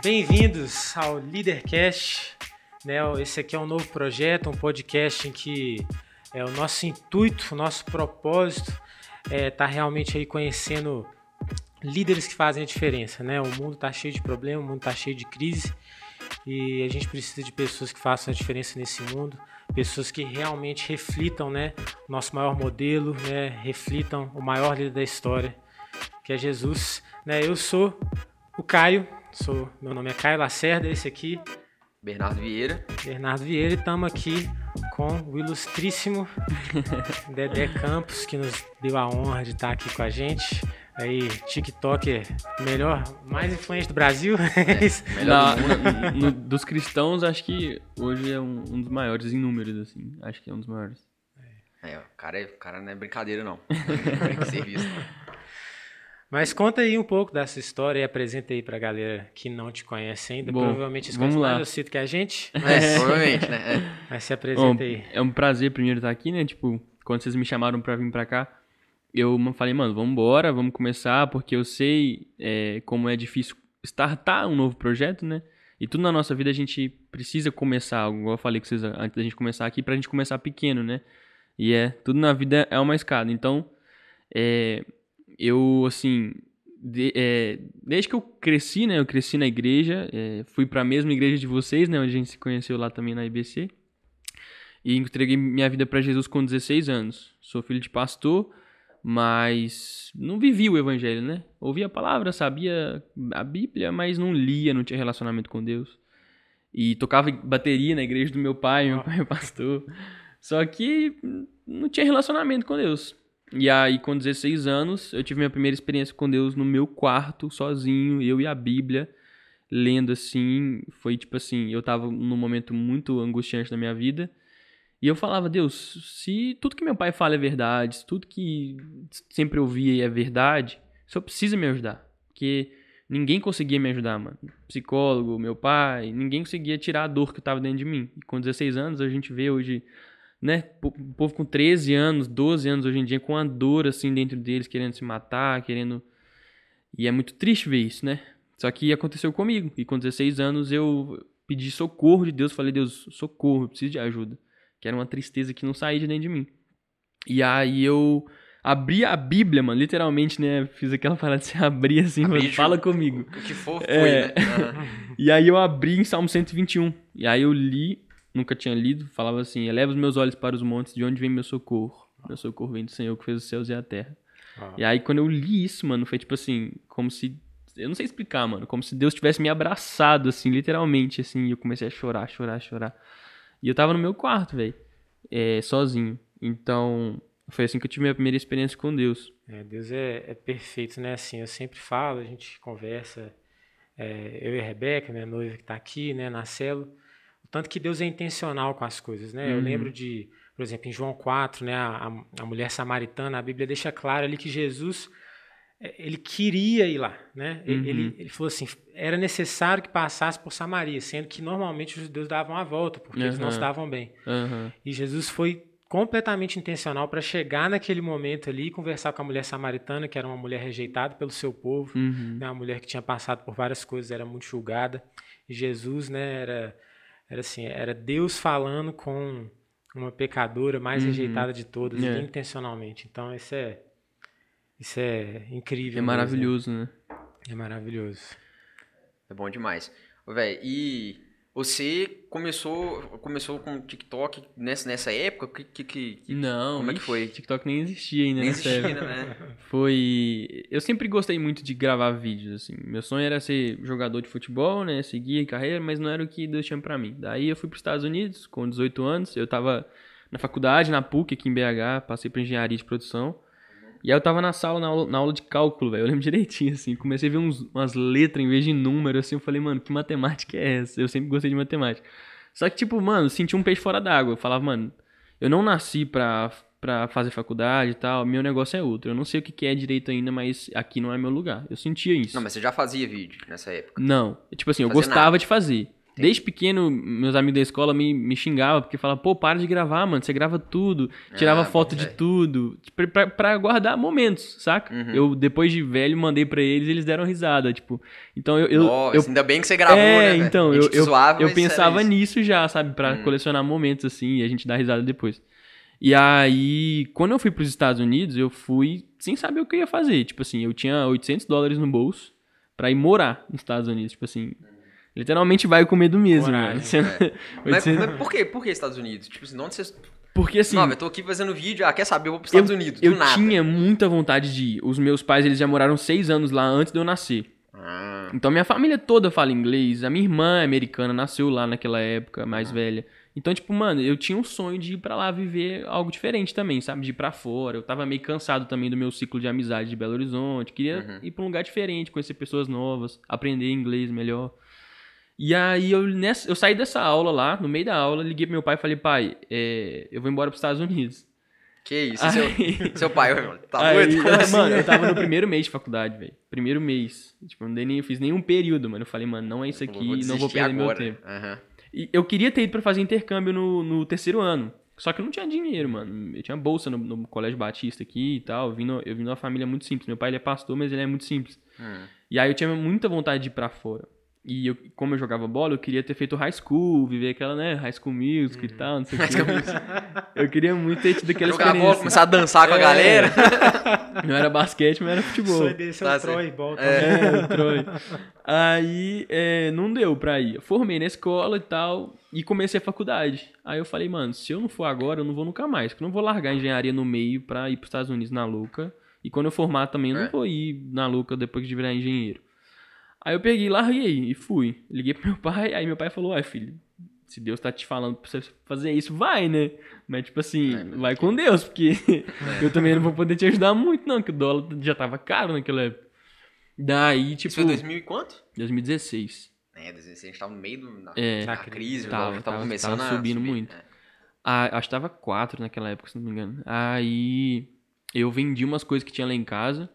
Bem-vindos ao Leadercast. Né? Esse aqui é um novo projeto, um podcast em que é, o nosso intuito, o nosso propósito é tá realmente aí conhecendo líderes que fazem a diferença. Né? O mundo está cheio de problemas, o mundo está cheio de crise e a gente precisa de pessoas que façam a diferença nesse mundo, pessoas que realmente reflitam né, o nosso maior modelo, né, reflitam o maior líder da história, que é Jesus. Né? Eu sou o Caio, sou, meu nome é Caio Lacerda, esse aqui. Bernardo Vieira. Bernardo Vieira, e estamos aqui com o ilustríssimo Dedé Campos, que nos deu a honra de estar aqui com a gente. Aí, TikTok, melhor, mais influente do Brasil. É, melhor do mundo. No, dos cristãos, acho que hoje é um, um, dos maiores em números, assim. Acho que é um dos maiores. É, o cara, é, o cara não é brincadeira, não. Tem que ser visto. Mas conta aí um pouco dessa história e apresenta aí pra galera que não te conhece ainda. Bom, Provavelmente vamos lá. mais cito que a gente. Mas, é, provavelmente, né? É. Mas se apresenta Bom, aí. É um prazer primeiro estar aqui, né? Tipo, quando vocês me chamaram pra vir pra cá, eu falei, mano, vamos embora, vamos começar, porque eu sei é, como é difícil startar um novo projeto, né? E tudo na nossa vida a gente precisa começar algo, igual eu falei com vocês antes da gente começar aqui, pra gente começar pequeno, né? E é, tudo na vida é uma escada. Então, é, eu, assim, de, é, desde que eu cresci, né? Eu cresci na igreja, é, fui para a mesma igreja de vocês, né? Onde a gente se conheceu lá também na IBC. E entreguei minha vida para Jesus com 16 anos. Sou filho de pastor, mas não vivi o evangelho, né? Ouvia a palavra, sabia a Bíblia, mas não lia, não tinha relacionamento com Deus. E tocava bateria na igreja do meu pai, meu pai é pastor. Só que não tinha relacionamento com Deus. E aí, com 16 anos, eu tive minha primeira experiência com Deus no meu quarto, sozinho, eu e a Bíblia, lendo assim. Foi tipo assim: eu tava num momento muito angustiante da minha vida. E eu falava, Deus, se tudo que meu pai fala é verdade, se tudo que sempre ouvi é verdade, o senhor precisa me ajudar. Porque ninguém conseguia me ajudar, mano. Psicólogo, meu pai, ninguém conseguia tirar a dor que estava dentro de mim. E com 16 anos, a gente vê hoje né, o povo com 13 anos, 12 anos hoje em dia, com a dor assim dentro deles, querendo se matar, querendo. E é muito triste ver isso, né? Só que aconteceu comigo. E com 16 anos eu pedi socorro de Deus, falei, Deus, socorro, eu preciso de ajuda. Que era uma tristeza que não saía de dentro de mim. E aí eu abri a Bíblia, mano, literalmente, né? Fiz aquela parada de se abrir assim, abri, fala comigo. O que for foi, é... né? E aí eu abri em Salmo 121. E aí eu li nunca tinha lido, falava assim: Eleva os meus olhos para os montes, de onde vem meu socorro? Meu socorro vem do Senhor que fez os céus e a terra. Ah. E aí, quando eu li isso, mano, foi tipo assim, como se. Eu não sei explicar, mano. Como se Deus tivesse me abraçado, assim, literalmente, assim. E eu comecei a chorar, chorar, chorar. E eu tava no meu quarto, velho. É, sozinho. Então, foi assim que eu tive minha primeira experiência com Deus. É, Deus é, é perfeito, né? Assim, eu sempre falo, a gente conversa. É, eu e a Rebeca, minha noiva que tá aqui, né, na célula tanto que Deus é intencional com as coisas, né? Uhum. Eu lembro de, por exemplo, em João 4, né, a, a mulher samaritana, a Bíblia deixa claro ali que Jesus é, ele queria ir lá, né? Uhum. Ele, ele falou assim, era necessário que passasse por Samaria, sendo que normalmente os judeus davam a volta, porque uhum. eles não se davam bem. Uhum. E Jesus foi completamente intencional para chegar naquele momento ali e conversar com a mulher samaritana, que era uma mulher rejeitada pelo seu povo, uhum. né? uma mulher que tinha passado por várias coisas, era muito julgada. E Jesus, né, era era assim, era Deus falando com uma pecadora mais uhum. rejeitada de todas, é. intencionalmente. Então, isso é isso é incrível. É maravilhoso, né? É maravilhoso. É bom demais. Velho, e você começou, começou com TikTok nessa, nessa época? Que, que, que não, como é que foi? TikTok nem existia ainda nem nessa existia, época. né? Foi, eu sempre gostei muito de gravar vídeos assim. Meu sonho era ser jogador de futebol, né, seguir carreira, mas não era o que Deus tinha para mim. Daí eu fui para os Estados Unidos com 18 anos, eu tava na faculdade, na PUC aqui em BH, passei para engenharia de produção. E aí eu tava na sala, na aula, na aula de cálculo, velho. Eu lembro direitinho, assim. Comecei a ver uns, umas letras em vez de número, assim. Eu falei, mano, que matemática é essa? Eu sempre gostei de matemática. Só que, tipo, mano, senti um peixe fora d'água. Eu falava, mano, eu não nasci pra, pra fazer faculdade e tal. Meu negócio é outro. Eu não sei o que é direito ainda, mas aqui não é meu lugar. Eu sentia isso. Não, mas você já fazia vídeo nessa época? Não. Tipo assim, eu gostava nada. de fazer. Desde pequeno, meus amigos da escola me, me xingavam, porque falavam, pô, para de gravar, mano, você grava tudo, tirava Ah, foto de velho. tudo, pra, pra, pra guardar momentos, saca? Uhum. Eu, depois de velho, mandei pra eles eles deram risada, tipo. Então eu. eu, Nossa, eu ainda bem que você gravou, é, né? então, eu, eu, zoava, eu pensava isso. nisso já, sabe? Pra Hum. colecionar momentos assim e a gente dá risada depois. E aí, quando eu fui pros Estados Unidos, eu fui sem saber o que eu ia fazer. Tipo assim, eu tinha 800 dólares no bolso pra ir morar nos Estados Unidos. Tipo assim, literalmente vai com medo mesmo, Coragem, mano. Você- Mas, 800 mas por quê? Por que Estados Unidos? Tipo assim, de onde vocês... Porque assim, não, eu tô aqui fazendo vídeo, ah, quer saber, eu vou pros Estados Unidos, do eu nada. tinha muita vontade de ir. Os meus pais, eles já moraram seis anos lá antes de eu nascer. Ah, Então minha família toda fala inglês. A minha irmã é americana, nasceu lá naquela época, mais velha. Então, tipo, mano, eu tinha um sonho de ir pra lá viver algo diferente também, sabe? De ir pra fora. Eu tava meio cansado também do meu ciclo de amizade de Belo Horizonte. Queria Uhum. ir pra um lugar diferente, conhecer pessoas novas, aprender inglês melhor. E aí eu, nessa, eu saí dessa aula lá, no meio da aula, liguei pro meu pai e falei, pai, é, eu vou embora pros Estados Unidos. que isso, e seu, Aí- seu pai, tá Aí, doido? eu- mano, eu tava no primeiro mês de faculdade, velho. Primeiro mês. Tipo, não dei nem, eu fiz nenhum período, mano. Eu falei, mano, não é isso aqui, não vou perder meu agora. tempo. Aham. E eu queria ter ido pra fazer intercâmbio no, no terceiro ano. Só que eu não tinha dinheiro, mano. Eu tinha bolsa no, no Colégio Batista aqui e tal. Eu vim, no- eu vim de uma família muito simples. Meu pai ele é pastor, mas ele é muito simples. Hum. E aí eu tinha muita vontade de ir pra fora. E eu, como eu jogava bola, eu queria ter feito high school, viver aquela, né, high school music e tal, não sei o quê. Eu queria muito ter tido aquela Jogar bola, começar a dançar com a É. galera. Não era basquete, mas era futebol. sonho desse é Tá o Troy Ball. É, o Troy. Aí é, não deu pra ir. Eu formei na escola e tal e comecei a faculdade. Aí eu falei, mano, se eu não for agora, eu não vou nunca mais. Porque eu não vou largar a engenharia no meio pra ir pros Estados Unidos na louca. E quando eu formar também, eu É. não vou ir na louca depois de virar engenheiro. Aí eu peguei, larguei e fui. Liguei pro meu pai, aí meu pai falou, ai filho, se Deus tá te falando pra você fazer isso, vai, né? Mas tipo assim, É, mas- vai com Deus, porque eu também não vou poder te ajudar muito não, que o dólar já tava caro naquela época. Daí, tipo... Isso foi 2000 e quanto? 2016. É, 2016, a gente tava no meio do, na, É. Tava, crise, o tava, dólar tava, tava- começando tava a subindo subir. muito. É. Ah, acho que tava 4 naquela época, se não me engano. Aí eu vendi umas coisas que tinha lá em casa.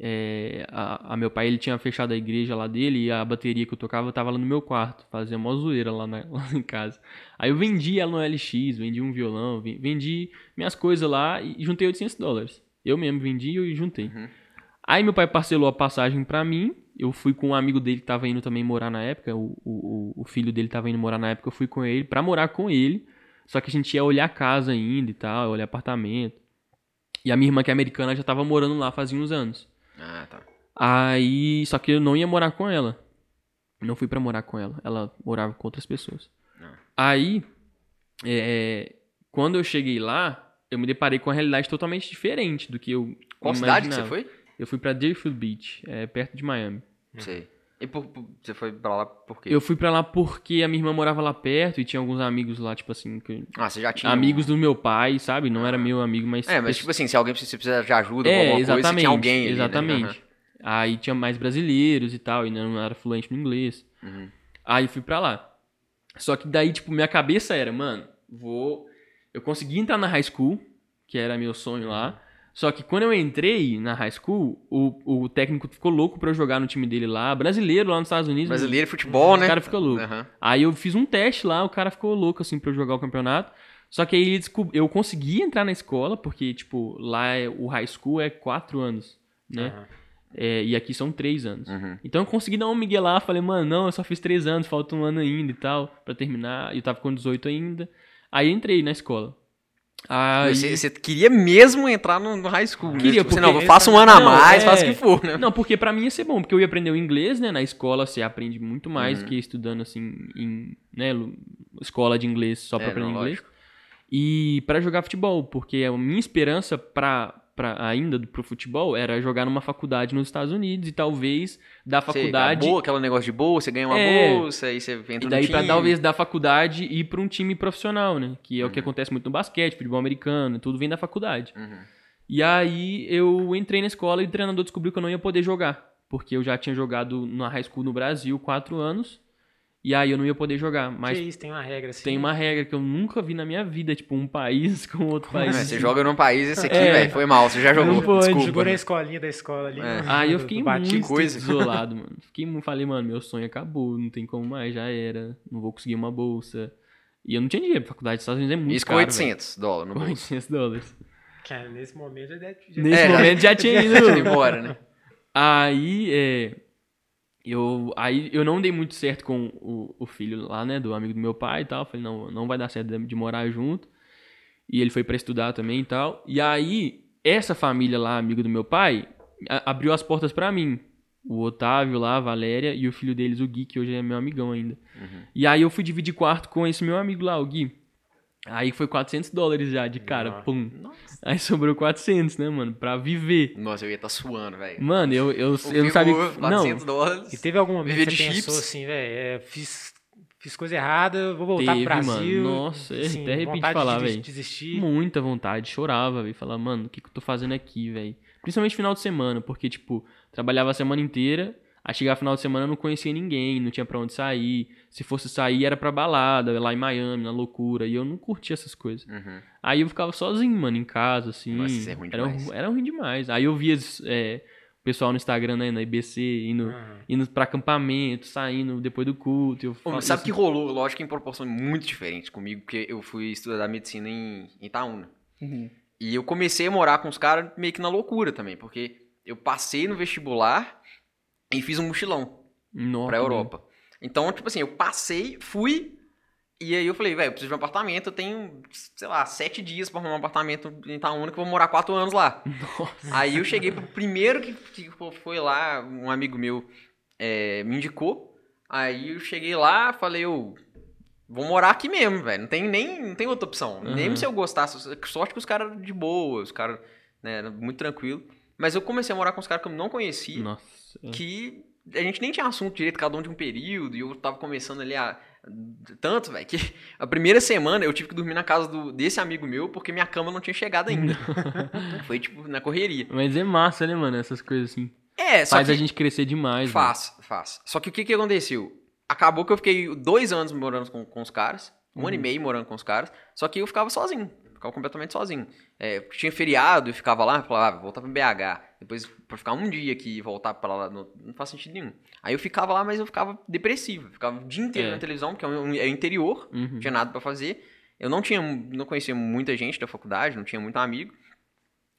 É, a, a meu pai ele tinha fechado a igreja lá dele e a bateria que eu tocava tava lá no meu quarto. Fazia mó zoeira lá, na- lá em casa. Aí eu vendi ela no LX, vendi um violão, ven- vendi minhas coisas lá e juntei 800 dólares. Eu mesmo vendi e juntei. Uhum. Aí meu pai parcelou a passagem pra mim. Eu fui com um amigo dele que tava indo também morar na época. O, o, o- filho dele tava indo morar na época. Eu fui com ele pra morar com ele. Só que a gente ia olhar casa ainda e tal, olhar apartamento. E a minha irmã, que é americana, já tava morando lá fazia uns anos. Ah, tá. Aí, só que eu não ia morar com ela. Não fui pra morar com ela. Ela morava com outras pessoas. Ah. Aí, é, quando eu cheguei lá, eu me deparei com uma realidade totalmente diferente do que eu Qual cidade que você imaginava. foi? Eu fui pra Deerfield Beach, é, perto de Miami. Sei. E por, por- você foi pra lá por quê? Eu fui pra lá porque a minha irmã morava lá perto e tinha alguns amigos lá, tipo assim, que- Ah, você já tinha... amigos do meu pai, sabe? Não era meu amigo, mas É, mas tipo assim, se alguém precisa, de ajuda É, alguma coisa, exatamente. tinha alguém ali, né? exatamente. Aí tinha mais brasileiros e tal, e não era fluente no inglês. Uhum. Aí fui pra lá. Só que daí, tipo, minha cabeça era, mano, vou. Eu consegui entrar na high school, que era meu sonho lá. Só que quando eu entrei na high school, o, o técnico ficou louco pra eu jogar no time dele lá, brasileiro lá nos Estados Unidos. Brasileiro, futebol, né? O cara ficou louco. Aham. Aí eu fiz um teste lá, o cara ficou louco, assim, pra eu jogar o campeonato. Só que aí eu consegui entrar na escola, porque, tipo, lá é- o high school é quatro anos, né? Aham. É, e aqui são três anos. Uhum. Então eu consegui dar um migué lá, falei, mano, não, eu só fiz três anos, falta um ano ainda e tal, pra terminar. E eu tava com 18 ainda. Aí eu entrei na escola. Aí... Você, você queria mesmo entrar no, no high school, né? Queria, Tipo, você, porque- não, faça um ano a Não, mais, é- faça o que for, né? Não, porque pra mim ia ser bom, porque eu ia aprender o inglês, né? Na escola você aprende muito mais Uhum. que estudando assim em, né, escola de inglês só pra É, aprender não, inglês. lógico. E pra jogar futebol, porque a minha esperança pra, pra ainda pro futebol era jogar numa faculdade nos Estados Unidos e talvez da faculdade Você, boa, aquele negócio de bolsa, você ganha uma É. bolsa, aí você entra E no daí pra time. talvez da faculdade ir pra um time profissional, né? Que é o que Uhum. acontece muito no basquete, futebol americano, tudo vem da faculdade. Uhum. E aí eu entrei na escola e o treinador descobriu que eu não ia poder jogar. Porque eu já tinha jogado na high school no Brasil quatro anos. E aí eu não ia poder jogar. Mas que isso, tem uma regra assim. tem uma regra que eu nunca vi na minha vida, tipo, um país com outro país. É, você joga num país, esse aqui, É. velho, foi mal, você já jogou. Não pode, Desculpa. Jogou na escolinha da escola ali. É. no- Aí eu fiquei muito coisa. isolado, mano. Fiquei, falei, mano, meu sonho acabou, não tem como mais, já era. Não vou conseguir uma bolsa. E eu não tinha dinheiro, faculdade dos Estados Unidos é muito Isso com caro, 800 dólares no. Com bolso. 800 dólares. Cara, nesse momento já deve. Já Nesse É, momento já tinha ido. Deixa ele embora, né? Aí, é, eu, aí eu não dei muito certo com o, o filho lá, né, do amigo do meu pai e tal. Falei, não, não vai dar certo de, de morar junto. E ele foi pra estudar também e tal. E aí, essa família lá, amigo do meu pai, a- abriu as portas pra mim. O Otávio lá, a Valéria e o filho deles, o Gui, que hoje é meu amigão ainda. E aí eu fui dividir quarto com esse meu amigo lá, o Gui. Aí foi 400 dólares já de cara, Nossa. pum. Aí sobrou 400, né, mano, pra viver. Nossa, eu ia estar suando, velho. Mano, eu, eu, eu não sabia. Figu, 400 Não, dólares. E teve algum momento Viver que você de pensou chips. assim, velho, fiz, fiz coisa errada, vou voltar Teve, pro Brasil. mano. Nossa, eu até arrepio de falar, de velho. desistir. muita vontade, chorava, velho. Falar, mano, o que, que eu tô fazendo aqui, velho? Principalmente final de semana, porque, tipo, trabalhava a semana inteira, aí chegava final de semana eu não conhecia ninguém, não tinha pra onde sair. Se fosse sair, era pra balada, lá em Miami, na loucura, e eu não curtia essas coisas. Uhum. Aí eu ficava sozinho, mano, em casa, assim. Nossa, isso é ruim era, demais. era ruim demais. Aí eu via é, o pessoal no Instagram, né, na IBC, indo, Ah, indo pra acampamento, saindo depois do culto. Eu Ô, sabe que rolou, lógico, em proporções muito diferentes comigo, porque eu fui estudar medicina em em Itaúna. E eu comecei a morar com os caras meio que na loucura também, porque eu passei no vestibular e fiz um mochilão Nossa, pra mano. Europa. Então, tipo assim, eu passei, fui, e aí eu falei, velho, eu preciso de um apartamento, eu tenho, sei lá, sete dias pra arrumar um apartamento em Itaúna que eu vou morar quatro anos lá. Aí eu cheguei pro primeiro que, que foi lá, um amigo meu é, me indicou. Aí eu cheguei lá, falei, eu vou morar aqui mesmo, velho. Não tem nem não tem outra opção. Nem Uhum. se eu gostasse. Sorte que os caras de boa, os caras, né, muito tranquilo. Mas eu comecei a morar com os caras que eu não conhecia, Nossa. Que a gente nem tinha assunto direito, cada um de um período, e eu tava começando ali a. Tanto, velho, que a primeira semana eu tive que dormir na casa do, desse amigo meu porque minha cama não tinha chegado ainda. Foi tipo na correria. Mas é massa, né, mano? Essas coisas assim. É, só Faz a gente crescer demais. Faz, faz. Só que o que, que aconteceu? Acabou que eu fiquei dois anos morando com, com os caras, um ano e meio morando com os caras, só que eu ficava sozinho, ficava completamente sozinho. É, tinha feriado, eu ficava lá, falava, ah, vou voltar pra BH. Depois, pra ficar um dia aqui e voltar pra lá, não, não faz sentido nenhum. Aí eu ficava lá, mas eu ficava depressivo, ficava o dia inteiro É. na televisão, porque é, um, é interior, Uhum. não tinha nada pra fazer. Eu não tinha, não conhecia muita gente da faculdade, não tinha muito amigo.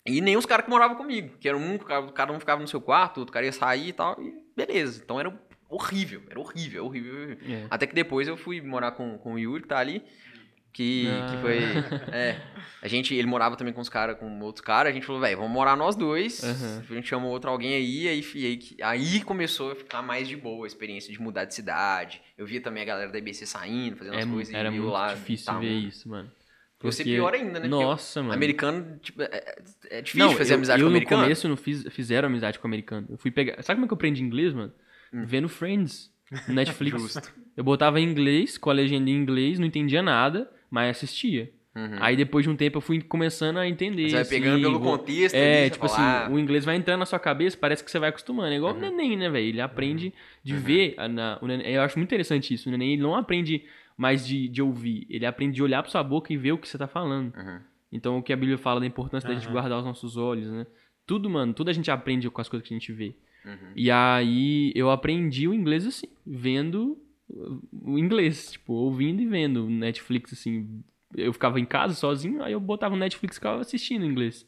E nem os caras que moravam comigo, que era um, cada um ficava no seu quarto, outro cara ia sair e tal, e beleza. Então era horrível, era horrível, horrível. horrível. É. Até que depois eu fui morar com, com o Yuri, que tá ali, que, que Ah. foi... É, a gente, ele morava também com os caras, com outros caras, a gente falou, velho, vamos morar nós dois, Aham. a gente chamou outro alguém aí, aí, aí, aí começou a ficar mais de boa a experiência de mudar de cidade. Eu via também a galera da IBC saindo, fazendo É as coisas, era eu muito lá... difícil ver isso, mano. Você Porque- pior ainda, né? Porque Nossa, mano. Americano, tipo, é, é- é difícil Não, fazer eu, amizade eu com no americano. começo não fiz, fizeram amizade com americano. Eu fui pegar. Sabe como é que eu aprendi inglês, mano? Hum. Vendo Friends no Netflix. eu botava em inglês, com a legenda em inglês, não entendia nada, mas assistia. Uhum. Aí depois de um tempo eu fui começando a entender. Você vai assim, pegando pelo vou- contexto É, ali, tipo assim, ah, o inglês vai entrando na sua cabeça, parece que você vai acostumando. É igual Uhum. o neném, né, velho? Ele aprende de ver. a- na- o neném- eu acho muito interessante isso. O neném ele não aprende mais de, de ouvir, ele aprende de olhar pra sua boca e ver o que você tá falando. Uhum. Então, o que a Bíblia fala da importância da gente guardar os nossos olhos, né? Tudo, mano, tudo a gente aprende com as coisas que a gente vê. Uhum. E aí, eu aprendi o inglês assim, vendo o inglês, tipo, ouvindo e vendo Netflix, assim. Eu ficava em casa sozinho, aí eu botava o Netflix e ficava assistindo inglês.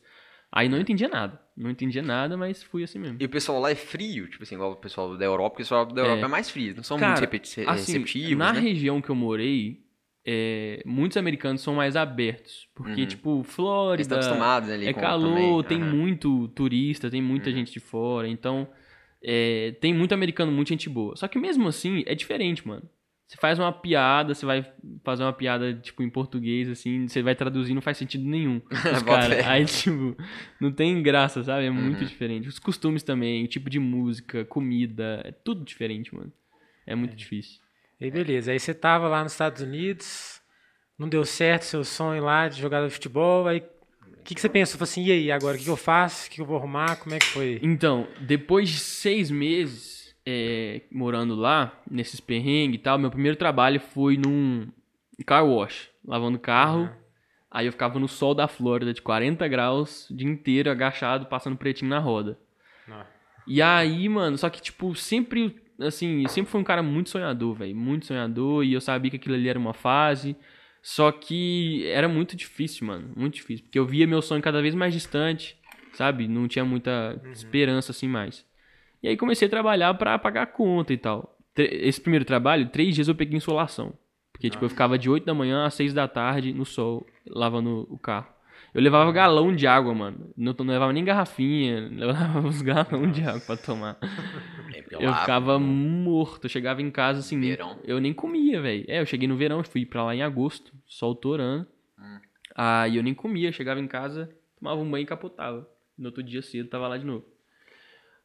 Aí não entendia nada. Não entendia nada, mas fui assim mesmo. E o pessoal lá é frio, tipo assim, igual o pessoal da Europa, porque o pessoal da Europa é, É. mais frio, não são Cara, muito repeti- Assim, receptivos, na né? região que eu morei, é, muitos americanos são mais abertos. Porque, Uhum. tipo, Eles Flórida. estão acostumados ali É calor, também. tem aham. muito turista, tem muita Uhum. gente de fora, então é, tem muito americano, muita gente boa. Só que mesmo assim, é diferente, mano. Você faz uma piada, você vai fazer uma piada, tipo, em português, assim, você vai traduzir, não faz sentido nenhum. Cara, aí, tipo, não tem graça, sabe? É muito Uhum. diferente. Os costumes também, o tipo de música, comida, é tudo diferente, mano. É muito difícil. E beleza. Aí você tava lá nos Estados Unidos, não deu certo seu sonho lá de jogar futebol, aí o que, que você pensou? Falou assim, e aí, agora, o que, que eu faço? O que, que eu vou arrumar? Como é que foi? Então, depois de seis meses, é, morando lá, nesses perrengues e tal, meu primeiro trabalho foi num car wash, lavando carro. Uhum. Aí eu ficava no sol da Flórida de 40 graus, o dia inteiro agachado, passando pretinho na roda. Não. E aí, mano, só que, tipo, sempre, assim, eu sempre fui um cara muito sonhador, velho. Muito sonhador, e eu sabia que aquilo ali era uma fase. Só que era muito difícil, mano. Muito difícil. Porque eu via meu sonho cada vez mais distante, sabe? Não tinha muita esperança, assim, mais. E aí comecei a trabalhar pra pagar a conta e tal. Esse primeiro trabalho, três dias eu peguei insolação. Porque, tipo, eu ficava de 8 da manhã às 6 da tarde no sol, lavando o carro. Eu levava galão de água, mano. Não, não levava nem garrafinha, levava uns galão de água pra tomar. É, Eu ficava morto. Eu chegava em casa assim. Verão. Eu nem comia, velho. É, eu cheguei no verão, fui pra lá em agosto, sol torando. Aí eu nem comia. Chegava em casa, tomava um banho e capotava. No outro dia cedo, tava lá de novo.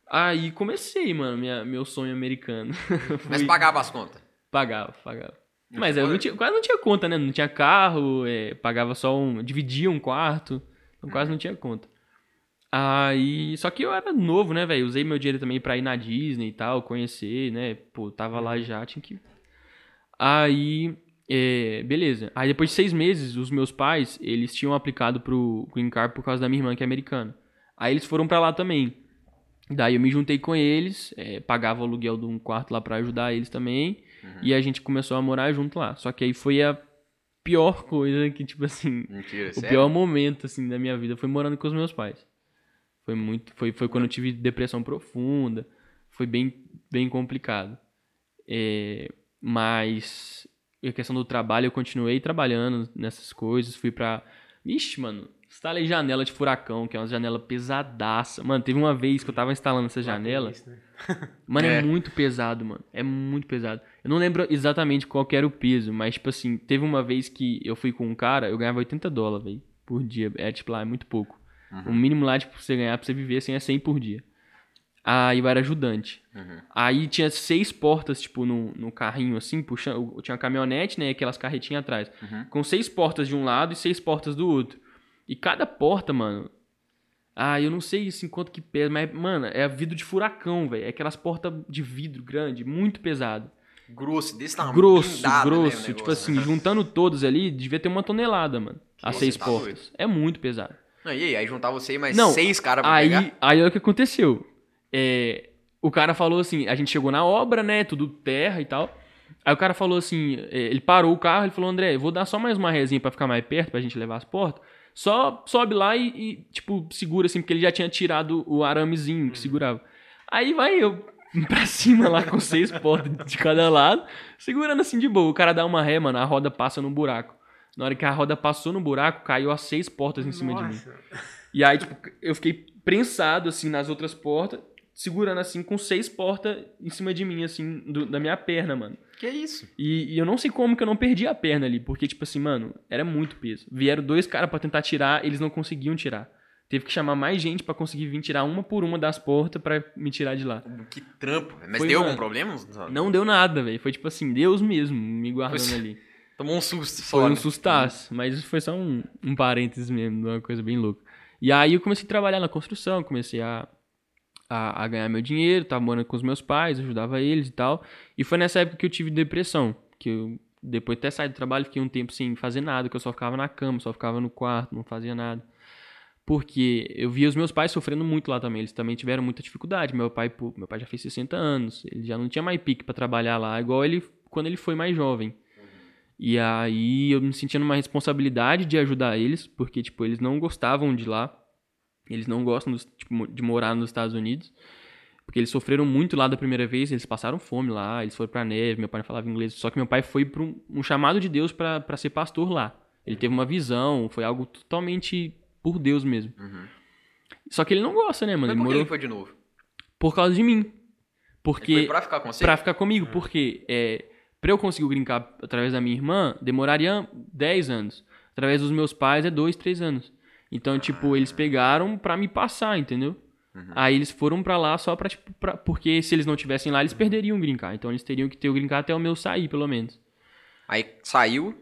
Aí comecei, mano, minha, meu sonho americano. Mas pagava as contas. Pagava, pagava. Mas eu não tinha, quase não tinha conta, né? Não tinha carro, é, pagava só um. Dividia um quarto. Então quase não tinha conta. Aí. Só que eu era novo, né, velho? Usei meu dinheiro também pra ir na Disney e tal, conhecer, né? Pô, tava lá já, tinha que. Aí. é, beleza. Aí depois de seis meses, os meus pais, eles tinham aplicado pro Green Card por causa da minha irmã, que é americana. Aí eles foram pra lá também. Daí eu me juntei com eles, é, pagava o aluguel de um quarto lá pra ajudar eles também. E a gente começou a morar junto lá. Só que aí foi a pior coisa que, tipo assim, Mentira, o sério? pior momento, assim, da minha vida foi morando com os meus pais. Foi muito. Foi, foi quando eu tive depressão profunda. Foi bem, bem complicado. É, mas a questão do trabalho, eu continuei trabalhando nessas coisas. Fui pra. Ixi, mano. Instalei janela de furacão, que é uma janela pesadaça. Mano, teve uma vez que eu tava instalando essa janela. Isso, né? Mano, é. É. muito pesado, mano. É muito pesado. Eu não lembro exatamente qual era o peso, mas, tipo assim, teve uma vez que eu fui com um cara, eu ganhava 80 dólares, velho, por dia. É, tipo, lá, é muito pouco. O mínimo lá, tipo, pra você ganhar, pra você viver, assim, é 100 por dia. Aí eu era ajudante. Uhum. Aí tinha seis portas, tipo, no, no carrinho, assim, puxando. Tinha uma caminhonete, né, e aquelas carretinhas atrás. Uhum. Com seis portas de um lado e seis portas do outro. E cada porta, mano, ah, eu não sei assim quanto que pesa, mas, mano, é vidro de furacão, velho. É aquelas portas de vidro grande, muito pesado. Grosso, desse tamanho. grosso, blindado, né, grosso. negócio. tipo assim, juntando todos ali, devia ter uma tonelada, mano. As Você seis tá portas. É muito pesado. Não, e aí, aí juntar você e mais Não, seis caras pra Aí, pegar? aí olha o que aconteceu. É, o cara falou assim, a gente chegou na obra, né? Tudo terra e tal. Aí o cara falou assim, é, ele parou o carro, ele falou, André, eu vou dar só mais uma resinha pra ficar mais perto, pra gente levar as portas. Só sobe lá e, e, tipo, segura assim, porque ele já tinha tirado o aramezinho que segurava. Aí vai eu pra cima lá com seis portas de cada lado, segurando assim de boa. O cara dá uma ré, mano, a roda passa no buraco. Na hora que a roda passou no buraco, caiu as seis portas em cima de mim. Nossa. E aí, tipo, eu fiquei prensado, assim, nas outras portas, segurando, assim, com seis portas em cima de mim, assim, do- da minha perna, mano. Que isso? E, e eu não sei como que eu não perdi a perna ali, porque, tipo assim, mano, era muito peso. Vieram dois caras pra tentar tirar, eles não conseguiam tirar. Teve que chamar mais gente pra conseguir vir tirar uma por uma das portas pra me tirar de lá. Que trampo. velho. Mas Foi, deu mano. algum problema? Não deu nada, velho. Foi tipo assim, Deus mesmo me guardando Foi- ali. Tomou um susto Foi só, um né? sustaço, mas isso foi só um, um parênteses mesmo, uma coisa bem louca. E aí eu comecei a trabalhar na construção, comecei a, a, a ganhar meu dinheiro, tava morando com os meus pais, ajudava eles e tal. E foi nessa época que eu tive depressão, que eu, depois de ter saído do trabalho, fiquei um tempo sem fazer nada, que eu só ficava na cama, só ficava no quarto, não fazia nada. Porque eu via os meus pais sofrendo muito lá também. Eles também tiveram muita dificuldade. Meu pai, meu pai já fez 60 anos. Ele já não tinha mais pique pra trabalhar lá, igual ele quando ele foi mais jovem. E aí eu me sentia numa responsabilidade de ajudar eles, porque tipo, eles não gostavam de lá. Eles não gostam dos- tipo, de morar nos Estados Unidos. Porque eles sofreram muito lá da primeira vez, eles passaram fome lá, eles foram pra neve, meu pai não falava inglês. Só que meu pai foi pra um, um chamado de Deus pra pra ser pastor lá. Ele teve uma visão, foi algo totalmente por Deus mesmo. Uhum. Só que ele não gosta, né, mano? Mas Ele por morou ele foi de novo? por causa de mim. Ele Porque foi pra ficar com você? Pra ficar comigo, porque é, pra eu conseguir brincar através da minha irmã, demoraria 10 anos. Através dos meus pais é 2, 3 anos. Então, tipo, eles pegaram pra me passar, entendeu? Aí eles foram pra lá só pra, tipo, pra- porque se eles não tivessem lá, eles perderiam o brincar. Então eles teriam que ter o brincar até o meu sair, pelo menos. Aí saiu,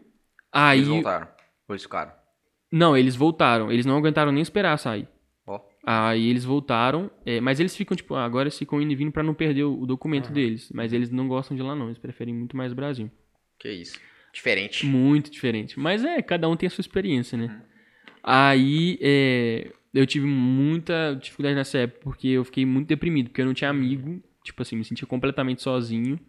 Aí, eles voltaram. Foi isso, cara. não, eles voltaram. Eles não aguentaram nem esperar sair. Ó. Aí eles voltaram, é, mas eles ficam, tipo, ah, agora eles ficam indo e vindo pra não perder o, documento Aham. deles. Mas eles não gostam de lá, não. Eles preferem muito mais o Brasil. Que isso. Diferente. Muito diferente. Mas é, cada um tem a sua experiência, né? Aí é, eu tive muita dificuldade nessa época, porque eu fiquei muito deprimido, porque eu não tinha amigo, tipo assim, me sentia completamente sozinho.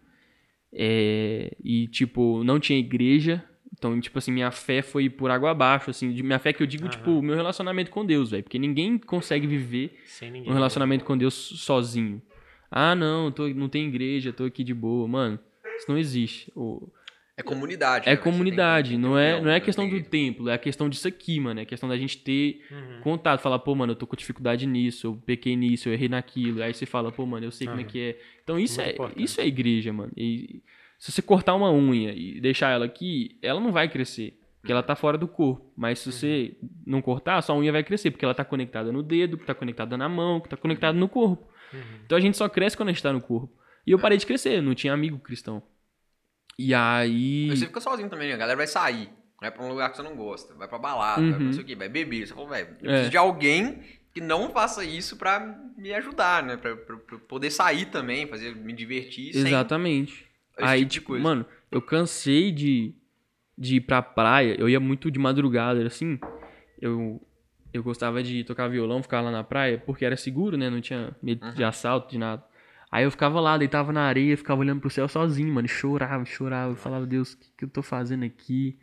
É, e, tipo, não tinha igreja. Então, tipo assim, minha fé foi por água abaixo, assim. De minha fé que eu digo, Aham. tipo, meu relacionamento com Deus, velho. Porque ninguém consegue viver ninguém. um relacionamento com Deus sozinho. Ah, não, tô, não tem igreja, tô aqui de boa. Mano, isso não existe. O- É comunidade. é né? Comunidade, que- não é, não é questão do templo, é a questão disso aqui, mano. É questão da gente ter Uhum. contato, falar, pô, mano, eu tô com dificuldade nisso, eu pequei nisso, eu errei naquilo. Aí você fala, pô, mano, eu sei como é Aham. que é. Então isso Muito é, importante. isso é igreja, mano. E se você cortar uma unha e deixar ela aqui, ela não vai crescer, porque ela tá fora do corpo. Mas se você não cortar, sua unha vai crescer, porque ela tá conectada no dedo, que tá conectada na mão, que tá conectada no corpo. Uhum. Então a gente só cresce quando a gente tá no corpo. E eu parei de crescer, não tinha amigo cristão. E aí. Mas você fica sozinho também, né? A galera vai sair. Vai pra um lugar que você não gosta. Vai pra balada, vai pra Uhum. não sei o quê, vai beber. Você falou, velho, eu É. preciso de alguém que não faça isso pra me ajudar, né? Pra, pra- pra poder sair também, fazer, me divertir Exatamente. Aí, tipo de tipo, coisa. mano, eu cansei de, de ir pra praia. Eu ia muito de madrugada, assim. Eu, eu gostava de tocar violão, ficar lá na praia, porque era seguro, né? Não tinha medo Uhum. de assalto, de nada. Aí eu ficava lá, deitava na areia, ficava olhando pro céu sozinho, mano. Chorava, chorava. Eu falava, Deus, o que, que eu tô fazendo aqui?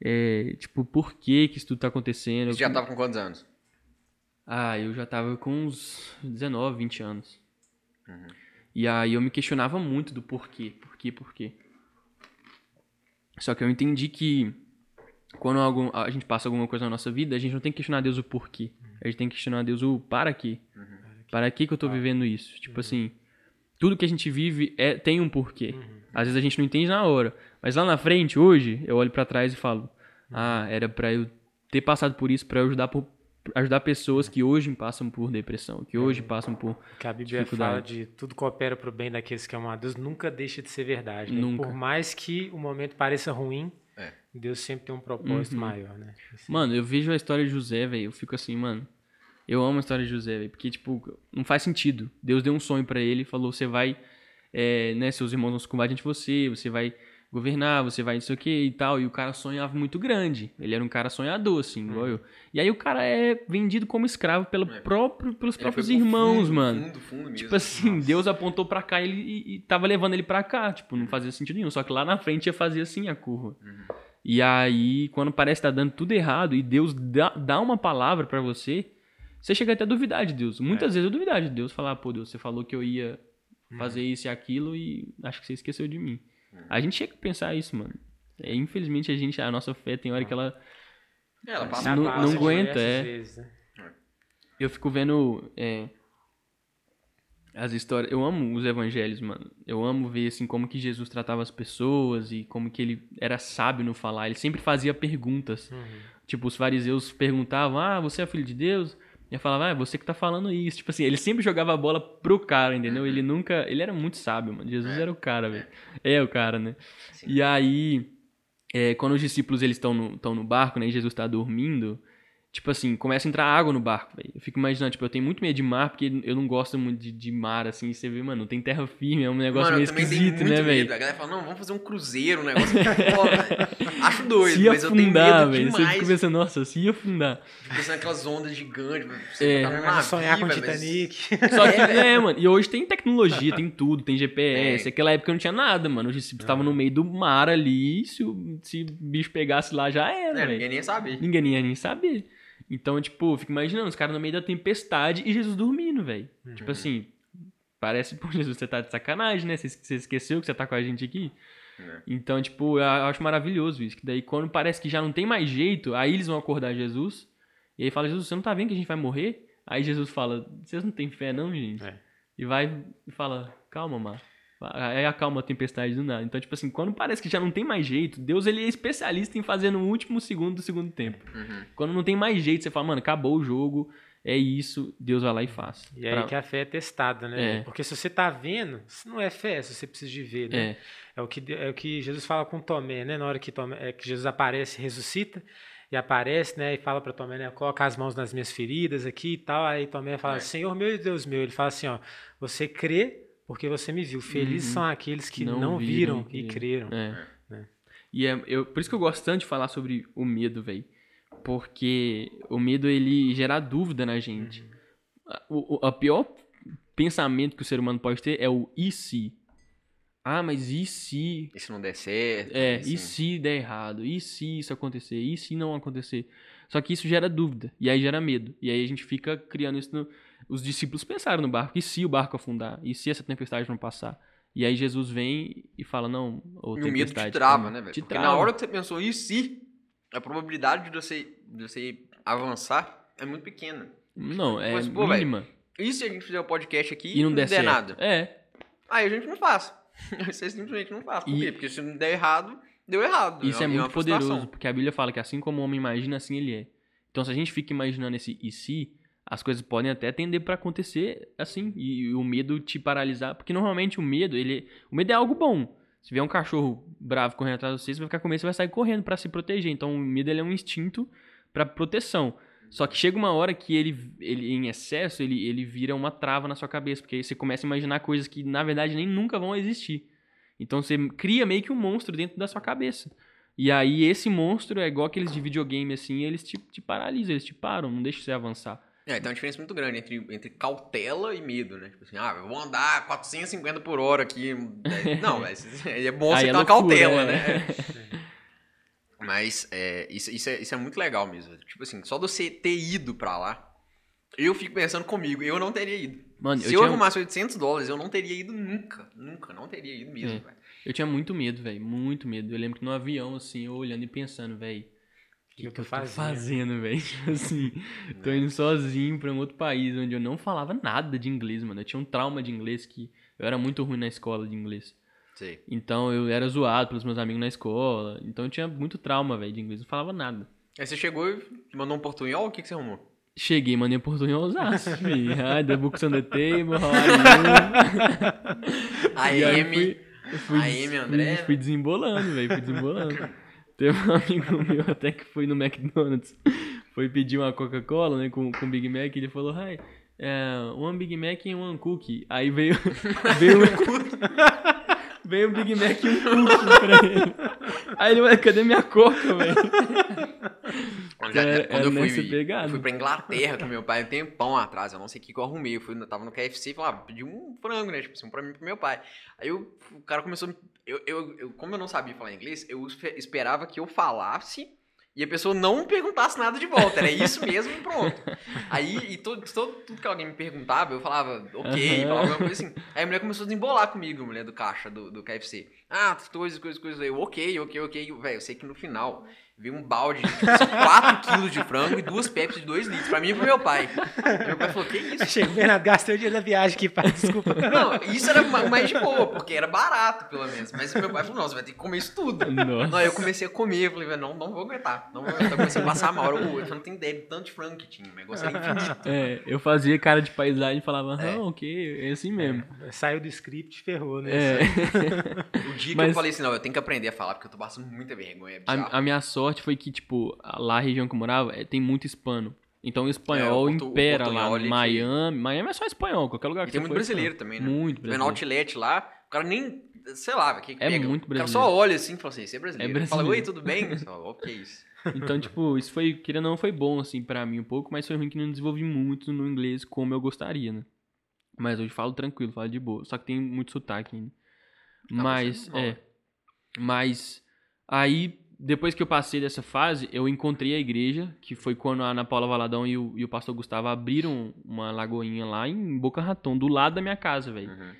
É, tipo, por que que isso tudo tá acontecendo? Você já tava com quantos anos? Ah, eu já tava com uns 19, 20 anos. Uhum. E aí eu me questionava muito do porquê, porquê, porquê. Só que eu entendi que quando algum- a gente passa alguma coisa na nossa vida, a gente não tem que questionar Deus o porquê. A gente tem que questionar Deus o para quê. Para que que eu tô vivendo isso? Tipo assim, tudo que a gente vive é, tem um porquê. Às vezes a gente não entende na hora. Mas lá na frente, hoje, eu olho pra trás e falo: Ah, era pra eu ter passado por isso, pra eu ajudar, por- ajudar pessoas que hoje passam por depressão, que hoje passam por. Que a Bíblia Dificuldade. fala de tudo coopera para o bem daqueles que amam a Deus, nunca deixa de ser verdade. né? Nunca. Por mais que o momento pareça ruim, É. Deus sempre tem um propósito Uhum. maior, né? Isso- Mano, eu vejo a história de José, velho, eu fico assim, mano. Eu amo a história de José, velho, porque, tipo, não faz sentido. Deus deu um sonho pra ele e falou: você vai, é, né, seus irmãos vão se combater ante você, você vai governar, você vai não sei o que e tal. E o cara sonhava muito grande. Ele era um cara sonhador, assim, igual eu. E aí o cara é vendido como escravo pelo É. próprio, pelos Ele próprios irmãos, fundo, mano. Fundo, fundo mesmo. Tipo assim, Nossa. Deus apontou pra cá e, ele, e, e tava levando ele pra cá. Tipo, não fazia sentido nenhum. Só que lá na frente ia fazer assim a curva. Uhum. E aí, quando parece que tá dando tudo errado e Deus dá, dá uma palavra pra você, você chega até a duvidar de Deus. Muitas É. vezes eu duvidar de Deus. Falar, pô, Deus, você falou que eu ia Uhum. fazer isso e aquilo e acho que você esqueceu de mim. A gente chega a pensar isso, mano. É, infelizmente, a gente, a nossa fé tem hora que ela É, ela passa não- não aguenta, é. vezes, né? Eu fico vendo é, as histórias. Eu amo os evangelhos, mano. Eu amo ver assim como que Jesus tratava as pessoas e como que ele era sábio no falar. Ele sempre fazia perguntas. Uhum. Tipo, os fariseus perguntavam: "Ah, você é filho de Deus?" E falava: "Ah, é você que tá falando isso". Tipo assim, ele sempre jogava a bola pro cara, entendeu? Ele nunca, ele era muito sábio, mano. Jesus É. era o cara, velho. É o cara, né? Sim. E aí, é, quando os discípulos eles estão no, tão no barco, né, e Jesus tá dormindo, tipo assim, começa a entrar água no barco, velho. Eu fico imaginando, tipo, eu tenho muito medo de mar, porque eu não gosto muito de, de mar, assim, e você vê, mano, não tem terra firme, é um negócio Mano, meio esquisito, muito né, medo. velho? A galera fala, não, vamos fazer um cruzeiro, um negócio. Pô, acho doido, Se mas eu tenho afundar, medo velho. Você fica pensando, nossa, se afundar. Fico pensando naquelas ondas gigantes. Você É. tá a sonhar com o velho, mas- Titanic. Só que, É, é, mano, e hoje tem tecnologia, tem tudo, tem GPS. Tem. Aquela época não tinha nada, mano. Os discípulos estavam no meio do mar ali, se o, se o bicho pegasse lá, já era, É, velho. ninguém nem ia saber. Ninguém ia nem saber. Então, tipo, eu fico imaginando, os caras no meio da tempestade e Jesus dormindo, velho. Uhum. Tipo assim, parece, pô, Jesus, você tá de sacanagem, né? Você, você esqueceu que você tá com a gente aqui? É. Então, tipo, eu acho maravilhoso isso. Que daí, quando parece que já não tem mais jeito, aí eles vão acordar Jesus. E aí fala, Jesus, você não tá vendo que a gente vai morrer? Aí Jesus fala, vocês não têm fé não, gente? É. E vai e fala, calma, Mar. Aí acalma a tempestade do nada. Então, tipo assim, quando parece que já não tem mais jeito, Deus ele é especialista em fazer no último segundo do segundo tempo. Uhum. Quando não tem mais jeito, você fala, mano, acabou o jogo, é isso, Deus vai lá e faz. E aí Pra- que a fé é testada, né? É. Porque se você tá vendo, isso não é fé, se você precisa de ver, né? É, É o que, é o que Jesus fala com Tomé, né? Na hora que, Tomé, é, que Jesus aparece e ressuscita, e aparece, né, e fala para Tomé, né, coloca as mãos nas minhas feridas aqui e tal. Aí Tomé fala, É. Senhor meu e Deus meu. Ele fala assim, ó, você crê porque você me viu. Felizes Uhum. são aqueles que não, Não viram, viram e creram. É. né? E é, eu, por isso que eu gosto tanto de falar sobre o medo, velho. Porque o medo, ele gera dúvida na gente. Uhum. O, o a pior pensamento que o ser humano pode ter é o e se. Ah, mas e se... E se não der certo? É, assim. e se der errado? E se isso acontecer? E se não acontecer? Só que isso gera dúvida. E aí gera medo. E aí a gente fica criando isso no... Os discípulos pensaram no barco. E se o barco afundar? E se essa tempestade não passar? E aí Jesus vem e fala, não, ô E o medo te trava, né, velho? Porque trava. na hora que você pensou, e se? A probabilidade de você, de você avançar é muito pequena. Não, é Mas, pô, mínima. E se a gente fizer o podcast aqui E não der, certo. nada? É, Aí a gente não faz. Você simplesmente não faz. Por E- quê? Porque se não der errado, deu errado. Isso é, uma muito poderoso, porque a Bíblia fala que assim como o homem imagina, assim ele é. Então, se a gente fica imaginando esse e se, as coisas podem até tender pra acontecer assim, e, o medo te paralisar, porque normalmente o medo, ele, o medo é algo bom. Se vier um cachorro bravo correndo atrás de você, você vai ficar com medo, você vai sair correndo pra se proteger. Então, o medo ele é um instinto pra proteção. Só que chega uma hora que ele, ele em excesso, ele, ele vira uma trava na sua cabeça, porque aí você começa a imaginar coisas que na verdade nem nunca vão existir. Então você cria meio que um monstro dentro da sua cabeça. E aí esse monstro é igual aqueles de videogame assim, eles te, te paralisam, eles te param, não deixam você avançar. É, tem uma diferença muito grande entre, entre cautela e medo, né? Tipo assim, ah, eu vou andar 450 por hora aqui. É, Não, mas é bom você é ter uma cautela, é. né? Mas é, isso, isso, é, isso é muito legal mesmo. Tipo assim, só de você ter ido pra lá, eu fico pensando comigo, eu não teria ido. Mano, Se eu eu, arrumasse 800 dólares, eu não teria ido nunca. Nunca, não teria ido mesmo, É. eu tinha muito medo, velho, muito medo. Eu lembro que no avião assim, eu olhando e pensando, velho, O que eu tô fazendo? velho? Tipo assim, tô indo sozinho pra um outro país onde eu não falava nada de inglês, mano. Eu tinha um trauma de inglês que eu era muito ruim na escola de inglês. Sei. Então eu era zoado pelos meus amigos na escola. Então eu tinha muito trauma, velho, de inglês. Não falava nada. Aí você chegou e mandou um portunhol, o que, que você arrumou? Cheguei, mandei portunhol Osasco, filho. Hi, the books on the table, how are you? Fui- fui, a des- M, fui- André. Fui, desembolando, velho, fui desembolando. Teve um amigo meu até que foi no McDonald's, foi pedir uma Coca-Cola, né, com, com Big Mac, e ele falou, hi, é, one Big Mac e one cookie. Aí veio, veio, veio um Big Mac e um cookie pra ele. Aí ele, ué, cadê minha Coca, velho? É- quando é eu nessa fui, pegada. eu fui pra Inglaterra com meu pai um tempão atrás, eu não sei o que, que eu arrumei. Eu fui, eu tava no KFC e falava, pedi um frango, né? Tipo assim, um pra mim e pro meu pai. Aí eu- o cara começou. a me- Eu, eu, eu- como eu não sabia falar inglês, eu espe- esperava que eu falasse e a pessoa não perguntasse nada de volta. Era isso mesmo e pronto. Aí, e todo, todo, tudo que alguém me perguntava, eu falava, ok, Aham. falava alguma coisa assim. Aí a mulher começou a desembolar comigo, a mulher do caixa do, do KFC. Ah, coisas, coisas, coisas. Aí Eu, ok, ok, ok. Velho, eu sei que no final veio um balde de tipo, 4 quilos de frango e duas Pepsi de 2 litros. Pra mim e pro meu pai. Meu pai falou, que isso? Achei Bernardo gastou o dia da viagem aqui, pai. Desculpa. Não, isso era ma- mais de boa, porque era barato, pelo menos. Mas meu pai falou, não, você vai ter que comer isso tudo. Nossa. Não, aí eu comecei a comer, eu falei, velho, não, não vou aguentar. Não vou aguentar. Eu comecei a passar mal. Eu, eu não tenho ideia de tanto de frango que tinha. O negócio era infinito. É, eu fazia cara de paisagem e falava, ah, É. ok, é assim mesmo. Saiu do script, ferrou, né? É. O dia que Mas- eu falei assim, não, eu tenho que aprender a falar, porque eu tô passando muita vergonha. A, a minha sorte foi que, tipo, lá a região que eu morava é, tem muito hispano. Então o espanhol É, o portu- o impera lá. portunhol, ele te- Miami. Miami é só espanhol, qualquer lugar E que tem você muito for, é brasileiro também, né? Muito Vendo brasileiro. outlet lá, o cara nem, sei lá, que que É pega? muito O cara brasileiro. só olha assim e fala assim, você é brasileiro. É Ele Fala, oi, brasileiro. tudo bem? Ok, isso. Então, tipo, isso foi, querendo ou não, foi bom, assim, pra mim um pouco, mas foi ruim que não desenvolvi muito no inglês como eu gostaria, né? Mas hoje falo tranquilo, falo de boa. Só que tem muito sotaque ainda. Mas, é normal, é. Mas, aí, depois que eu passei dessa fase, eu encontrei a igreja, que foi quando a Ana Paula Valadão e o, e o pastor Gustavo abriram uma lagoinha lá em Boca Raton, do lado da minha casa, velho. Uhum.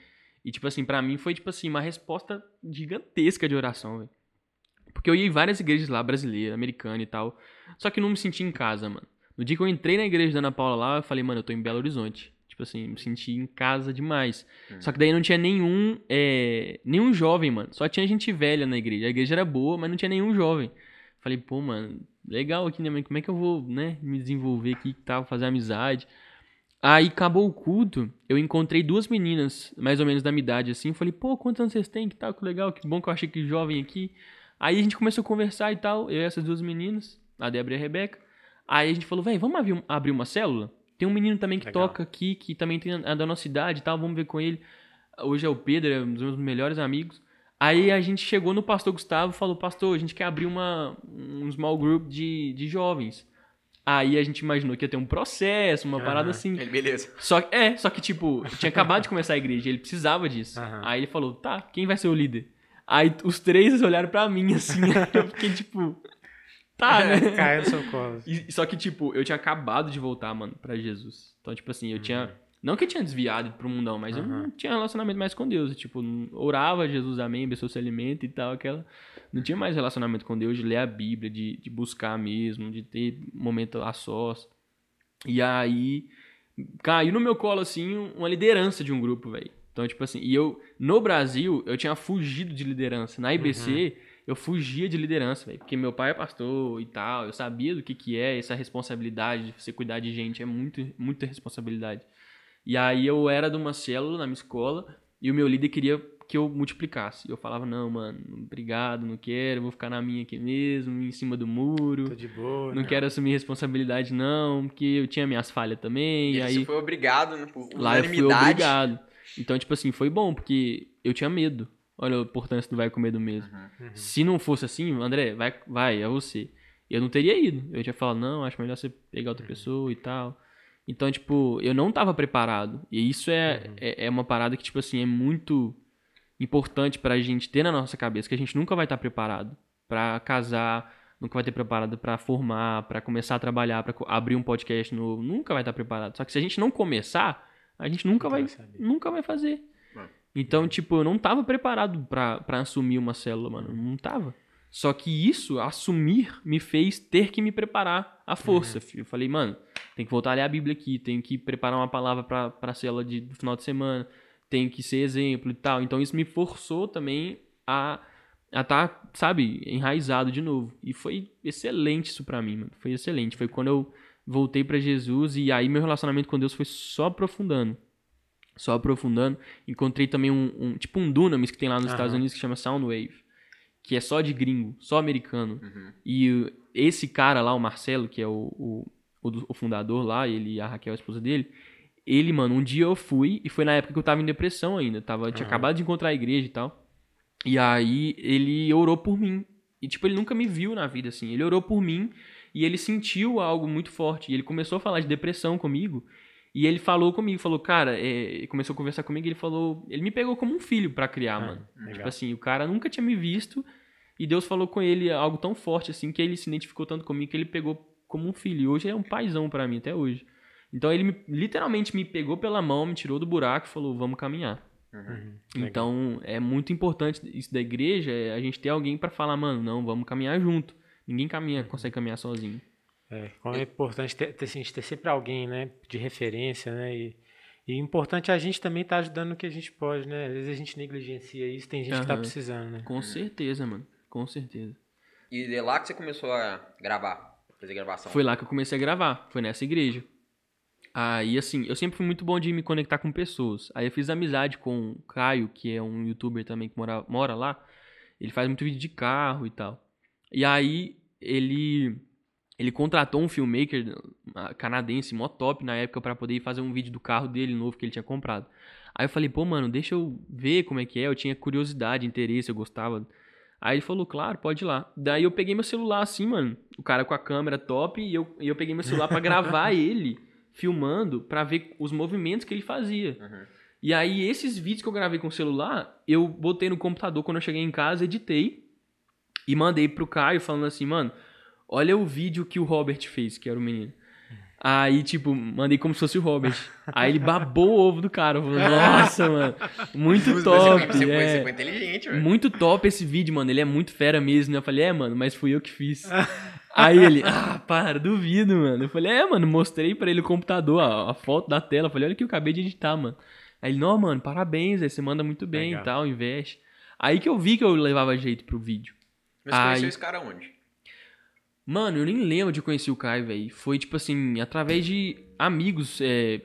E, tipo assim, pra mim foi, tipo assim, uma resposta gigantesca de oração, velho. Porque eu ia em várias igrejas lá, brasileira, americana e tal. Só que não me senti em casa, mano. No dia que eu entrei na igreja da Ana Paula lá, eu falei, mano, eu tô em Belo Horizonte. Tipo assim, me senti em casa demais. Hum. Só que daí não tinha nenhum, é, nenhum jovem, mano. Só tinha gente velha na igreja. A igreja era boa, mas não tinha nenhum jovem. Falei, pô, mano, legal aqui, né? Mas como é que eu vou, né, me desenvolver aqui tal, fazer amizade? Aí acabou o culto, eu encontrei duas meninas, mais ou menos da minha idade, assim. Falei, pô, quantos anos vocês têm? Que tal, que legal, que bom que eu achei que jovem aqui. Aí a gente começou a conversar e tal, eu e essas duas meninas. a Débora e a Rebeca. Aí a gente falou, velho, vamos abrir uma célula? Tem um menino também que Legal. toca aqui, que também tem a da nossa idade e tal, vamos ver com ele. Hoje é o Pedro, é um dos meus melhores amigos. Aí a gente chegou no pastor Gustavo e falou, pastor, a gente quer abrir uma, um small group de, de jovens. Aí a gente imaginou que ia ter um processo, uma Aham. parada assim. Ele, beleza. Só, é, só que, tipo, tinha acabado de começar a igreja, ele precisava disso. Aham. Aí ele falou, tá, quem vai ser o líder? Aí os três olharam pra mim, assim, eu fiquei, tipo, tá, né? Caiu no seu colo. E- só que, tipo, eu tinha acabado de voltar, mano, pra Jesus. Então, tipo assim, eu tinha... Não que eu tinha desviado pro mundão, mas eu Uhum. não tinha relacionamento mais com Deus. Tipo, não- orava, Jesus, amém, pessoa se alimenta e tal, aquela... Não tinha mais relacionamento com Deus, de ler a Bíblia, de, de buscar mesmo, de ter momento a sós. E aí, caiu no meu colo, assim, uma liderança de um grupo, velho. Então, tipo assim, e eu, no Brasil, eu tinha fugido de liderança. Na IBC, eu fugia de liderança, velho. Porque meu pai é pastor e tal, eu sabia do que que é essa responsabilidade de você cuidar de gente, é muito, muita responsabilidade. E aí eu era de uma célula na minha escola e o meu líder queria que eu multiplicasse. Eu falava, não, mano, obrigado, não quero, vou ficar na minha aqui mesmo, em cima do muro. Tô de boa. Não né? quero assumir responsabilidade, não, porque eu tinha minhas falhas também. E E aí, aí, foi obrigado, né? Por lá eu fui unanimidade. obrigado. Então, tipo assim, foi bom, porque eu tinha medo. Olha a importância do vai com medo mesmo. Uhum. Se não fosse assim, André, vai, vai, é você. Eu não teria ido. Eu tinha falado, não, acho melhor você pegar outra pessoa e tal. Então, tipo, eu não tava preparado. E isso é, é, é uma parada que, tipo assim, é muito importante pra gente ter na nossa cabeça, que a gente nunca vai estar preparado pra casar, nunca vai ter preparado pra formar, pra começar a trabalhar, pra co- abrir um podcast novo, nunca vai estar preparado. Só que se a gente não começar, a gente nunca Nunca vai, nunca vai fazer. É. Então, tipo, eu não tava preparado pra, pra assumir uma célula, mano. Não tava. Só que isso, assumir, me fez ter que me preparar à força. filho. Eu falei, mano, tem que voltar a ler a Bíblia aqui, tem que preparar uma palavra pra, pra célula de, do final de semana, tem que ser exemplo e tal. Então isso me forçou também a a tá, sabe, enraizado de novo. E foi excelente isso pra mim, mano. Foi excelente. Foi quando eu voltei pra Jesus e aí meu relacionamento com Deus foi só aprofundando. Só aprofundando. Encontrei também um, um- tipo um Dunamis que tem lá nos Aham. Estados Unidos que chama Soundwave, que é só de gringo, só americano. Uhum. E esse cara lá, o Marcelo, que é o, o, o do- o fundador lá, ele e a Raquel, a esposa dele, ele, mano, um dia eu fui, e foi na época que eu tava em depressão ainda, tava, tinha acabado de encontrar a igreja e tal. E aí ele orou por mim. E tipo, ele nunca me viu na vida assim. Ele orou por mim e ele sentiu algo muito forte. E ele começou a falar de depressão comigo. E ele falou comigo, falou, cara, é, começou a conversar comigo, e ele falou, ele me pegou como um filho pra criar, Ah, mano. legal. Tipo assim, o cara nunca tinha me visto e Deus falou com ele algo tão forte assim que ele se identificou tanto comigo que ele pegou como um filho. E hoje ele é um paizão pra mim até hoje. Então ele me- literalmente me pegou pela mão, me tirou do buraco e falou: "Vamos caminhar". Uhum. Legal. Então é muito importante isso da igreja, é a gente ter alguém pra falar, mano, não, vamos caminhar junto. Ninguém caminha, consegue caminhar sozinho. É, como é importante ter, ter, assim, ter sempre alguém, né, de referência, né, e, e importante a gente também estar ajudando no que a gente pode, né, às vezes a gente negligencia isso, tem gente que tá precisando, né. Com certeza, mano. Com certeza. E é lá que você começou a gravar, fazer gravação. Foi lá que eu comecei a gravar, foi nessa igreja. Aí, assim, eu sempre fui muito bom de me conectar com pessoas. Aí eu fiz amizade com o Caio, que é um youtuber também que mora, mora lá. Ele faz muito vídeo de carro e tal. E aí, ele ele contratou um filmmaker canadense, mó top na época, pra poder fazer um vídeo do carro dele novo que ele tinha comprado. Aí eu falei, pô, mano, deixa eu ver como é que é. Eu tinha curiosidade, interesse, eu gostava. Aí ele falou, claro, pode ir lá. Daí eu peguei meu celular assim, mano. O cara com a câmera top e eu, e eu peguei meu celular pra gravar ele filmando pra ver os movimentos que ele fazia. Uhum. E aí esses vídeos que eu gravei com o celular, eu botei no computador quando eu cheguei em casa, editei e mandei pro Caio falando assim, mano, olha o vídeo que o Robert fez, que era o menino. Aí, tipo, mandei como se fosse o Robert. Aí ele babou o ovo do cara. Falou, nossa, mano, muito top. Você, é. você foi inteligente, velho. Muito top esse vídeo, mano. Ele é muito fera mesmo. Eu falei, é, mano, mas fui eu que fiz. Aí ele, ah, para, duvido, mano. Eu falei, é, mano, mostrei pra ele o computador, a, a foto da tela. Eu falei, olha o que eu acabei de editar, mano. Aí ele, não, mano, parabéns, aí você manda muito bem Legal. e tal, investe. Aí que eu vi que eu levava jeito pro vídeo. Mas você conheceu Aí- esse cara onde? Mano, eu nem lembro de conhecer o Caio, velho. Foi, tipo assim, através de amigos é,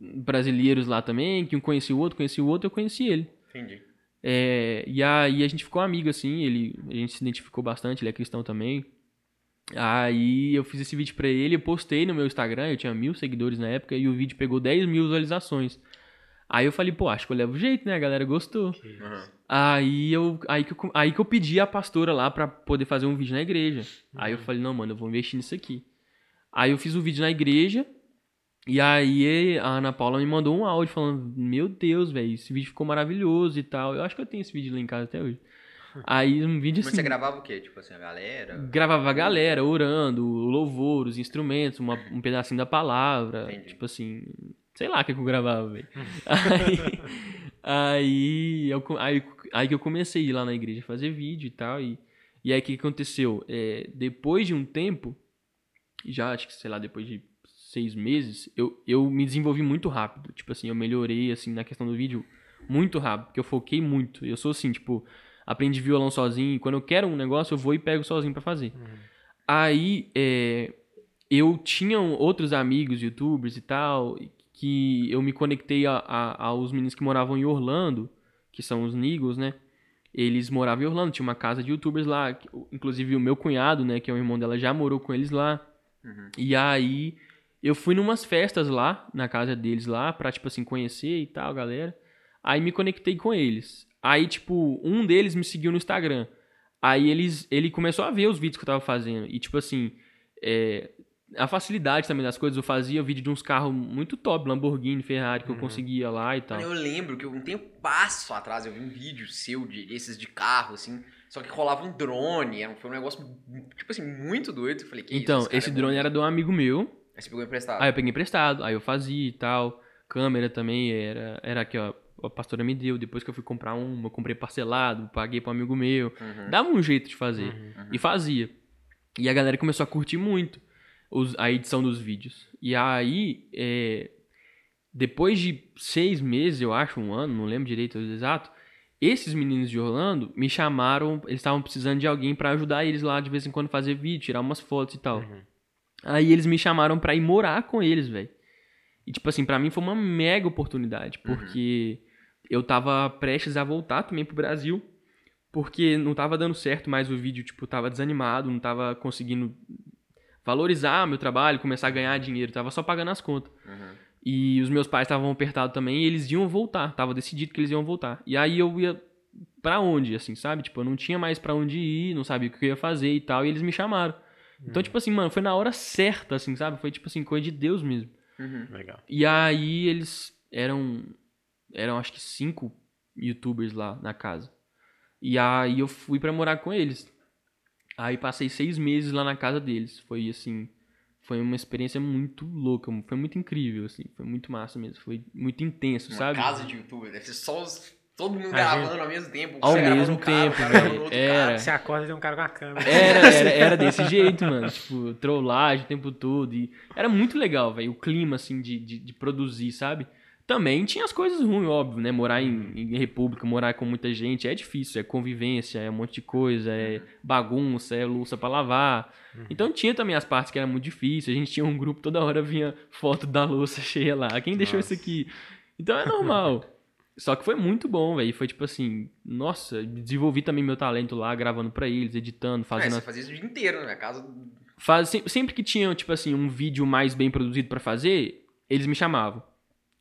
brasileiros lá também, que um conhecia o outro, conhecia o outro, eu conheci ele. Entendi. É, e aí a gente ficou amigo, assim, ele, a gente se identificou bastante, ele é cristão também. Aí eu fiz esse vídeo pra ele, eu postei no meu Instagram, eu tinha mil seguidores na época, e o vídeo pegou 10 mil visualizações. Aí eu falei, pô, acho que eu levo jeito, né? A galera gostou. Uhum. Aí eu, aí, que eu, aí que eu pedi a pastora lá pra poder fazer um vídeo na igreja. Aí eu falei, não, mano, eu vou investir nisso aqui. Aí eu fiz o vídeo na igreja, e aí a Ana Paula me mandou um áudio falando, meu Deus, velho, esse vídeo ficou maravilhoso e tal. Eu acho que eu tenho esse vídeo lá em casa até hoje. Aí um vídeo Mas assim. você gravava o quê? Tipo assim, a galera? Gravava a galera orando, o louvor, os instrumentos, uma- um pedacinho da palavra. Entendi. Tipo assim, sei lá o que, que eu gravava, velho. aí, aí, eu aí, aí que eu comecei a ir lá na igreja fazer vídeo e tal. E, e aí o que aconteceu? É, depois de um tempo, já acho que, sei lá, depois de seis meses, eu, eu me desenvolvi muito rápido. Tipo assim, eu melhorei, assim, na questão do vídeo muito rápido, porque eu foquei muito. Eu sou assim, tipo, aprendi violão sozinho. e Quando eu quero um negócio, eu vou e pego sozinho pra fazer. Aí, é, eu tinha outros amigos, youtubers e tal, que eu me conectei a, a- aos meninos que moravam em Orlando, que são os Nigos, né? Eles moravam em Orlando, tinha uma casa de youtubers lá. que- Inclusive o meu cunhado, né, que é o irmão dela, já morou com eles lá. Uhum. E aí, eu fui numas festas lá, na casa deles lá, pra, tipo assim, conhecer e tal, galera. Aí me conectei com eles. Aí, tipo, um deles me seguiu no Instagram. Aí eles, ele começou a ver os vídeos que eu tava fazendo. E, tipo assim, é, a facilidade também das coisas. Eu fazia vídeo de uns carros muito top, Lamborghini, Ferrari, que eu conseguia lá e tal. Eu lembro que um tempo passo atrás eu vi um vídeo seu de desses de carro, assim, só que rolava um drone, era, um- foi um negócio, tipo assim, muito doido. Eu falei, que Então, isso, esse é drone era de um amigo meu. Aí você pegou emprestado. Aí eu peguei emprestado, aí eu fazia e tal. Câmera também era, era aqui, ó. A pastora me deu. Depois que eu fui comprar uma, eu comprei parcelado, paguei pra um amigo meu. Uhum. Dava um jeito de fazer. Uhum. E fazia. E a galera começou a curtir muito os- a edição dos vídeos. E aí, é, depois de seis meses, eu acho, um ano, não lembro direito exato, esses meninos de Orlando me chamaram, eles estavam precisando de alguém pra ajudar eles lá de vez em quando fazer vídeo, tirar umas fotos e tal. Uhum. Aí eles me chamaram pra ir morar com eles, velho. E tipo assim, pra mim foi uma mega oportunidade, porque eu tava prestes a voltar também pro Brasil, porque não tava dando certo mais o vídeo, tipo, tava desanimado, não tava conseguindo valorizar meu trabalho, começar a ganhar dinheiro, tava só pagando as contas. Uhum. E os meus pais estavam apertados também e eles iam voltar, tava decidido que eles iam voltar. E aí eu ia pra onde, assim, sabe? Tipo, eu não tinha mais pra onde ir, não sabia o que eu ia fazer e tal, e eles me chamaram. Então, tipo assim, mano, foi na hora certa, assim, sabe? Foi tipo assim, coisa de Deus mesmo. Uhum. Legal. E aí eles eram, eram acho que cinco youtubers lá na casa. E aí eu fui pra morar com eles. Aí passei seis meses lá na casa deles. Foi assim, foi uma experiência muito louca, foi muito incrível, assim, foi muito massa mesmo, foi muito intenso, Uma sabe? casa de youtuber, deve ser só os- todo mundo A gente- gravando ao mesmo tempo. Ao gravando mesmo um tempo, velho. gravando Era. Você acorda e tem um cara com a câmera. Era, era, era desse jeito, mano. Tipo, trollagem o tempo todo. E era muito legal, velho. O clima, assim, de, de, de produzir, sabe? Também tinha as coisas ruins, óbvio, né? Morar em, em república, morar com muita gente é difícil. É convivência, é um monte de coisa, é bagunça, é louça pra lavar. Então tinha também as partes que eram muito difíceis. A gente tinha um grupo, toda hora vinha foto da louça cheia lá. Quem deixou isso aqui? Então é normal. Só que foi muito bom, velho. Foi tipo assim, nossa, desenvolvi também meu talento lá, gravando pra eles, editando, É, fazendo você fazia isso o dia inteiro, né? Casa. Faz, sem- sempre que tinha, tipo assim, um vídeo mais bem produzido pra fazer, eles me chamavam.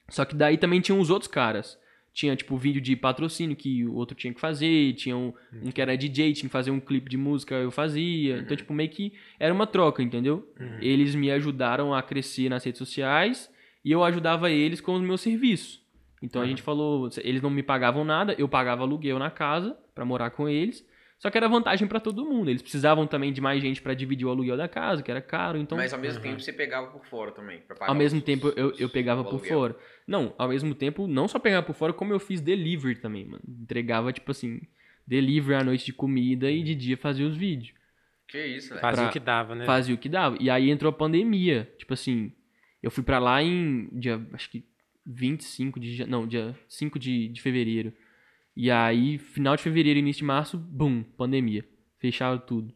Só que daí também tinham os outros caras. Tinha, tipo, vídeo de patrocínio que o outro tinha que fazer, tinha um, um que era DJ, tinha que fazer um clipe de música, eu fazia. Então, tipo, meio que era uma troca, entendeu? Uhum. Eles me ajudaram a crescer nas redes sociais e eu ajudava eles com os meus serviços. Então a gente falou, eles não me pagavam nada, eu pagava aluguel na casa pra morar com eles. Só que era vantagem pra todo mundo. Eles precisavam também de mais gente pra dividir o aluguel da casa, que era caro, então mas ao mesmo Uhum. tempo você pegava por fora também. ao mesmo os- tempo eu, eu pegava por aluguel. fora. Não, ao mesmo tempo, não só pegava por fora, como eu fiz delivery também, mano. Entregava, tipo assim, delivery à noite de comida e de dia fazia os vídeos. Que isso, velho. Fazia pra- o que dava, né? Fazia o que dava. E aí entrou a pandemia. Tipo assim, eu fui pra lá em dia, acho que 25 de. Não, dia 5 de, de fevereiro. E aí, final de fevereiro, início de março, bum, pandemia. Fecharam tudo.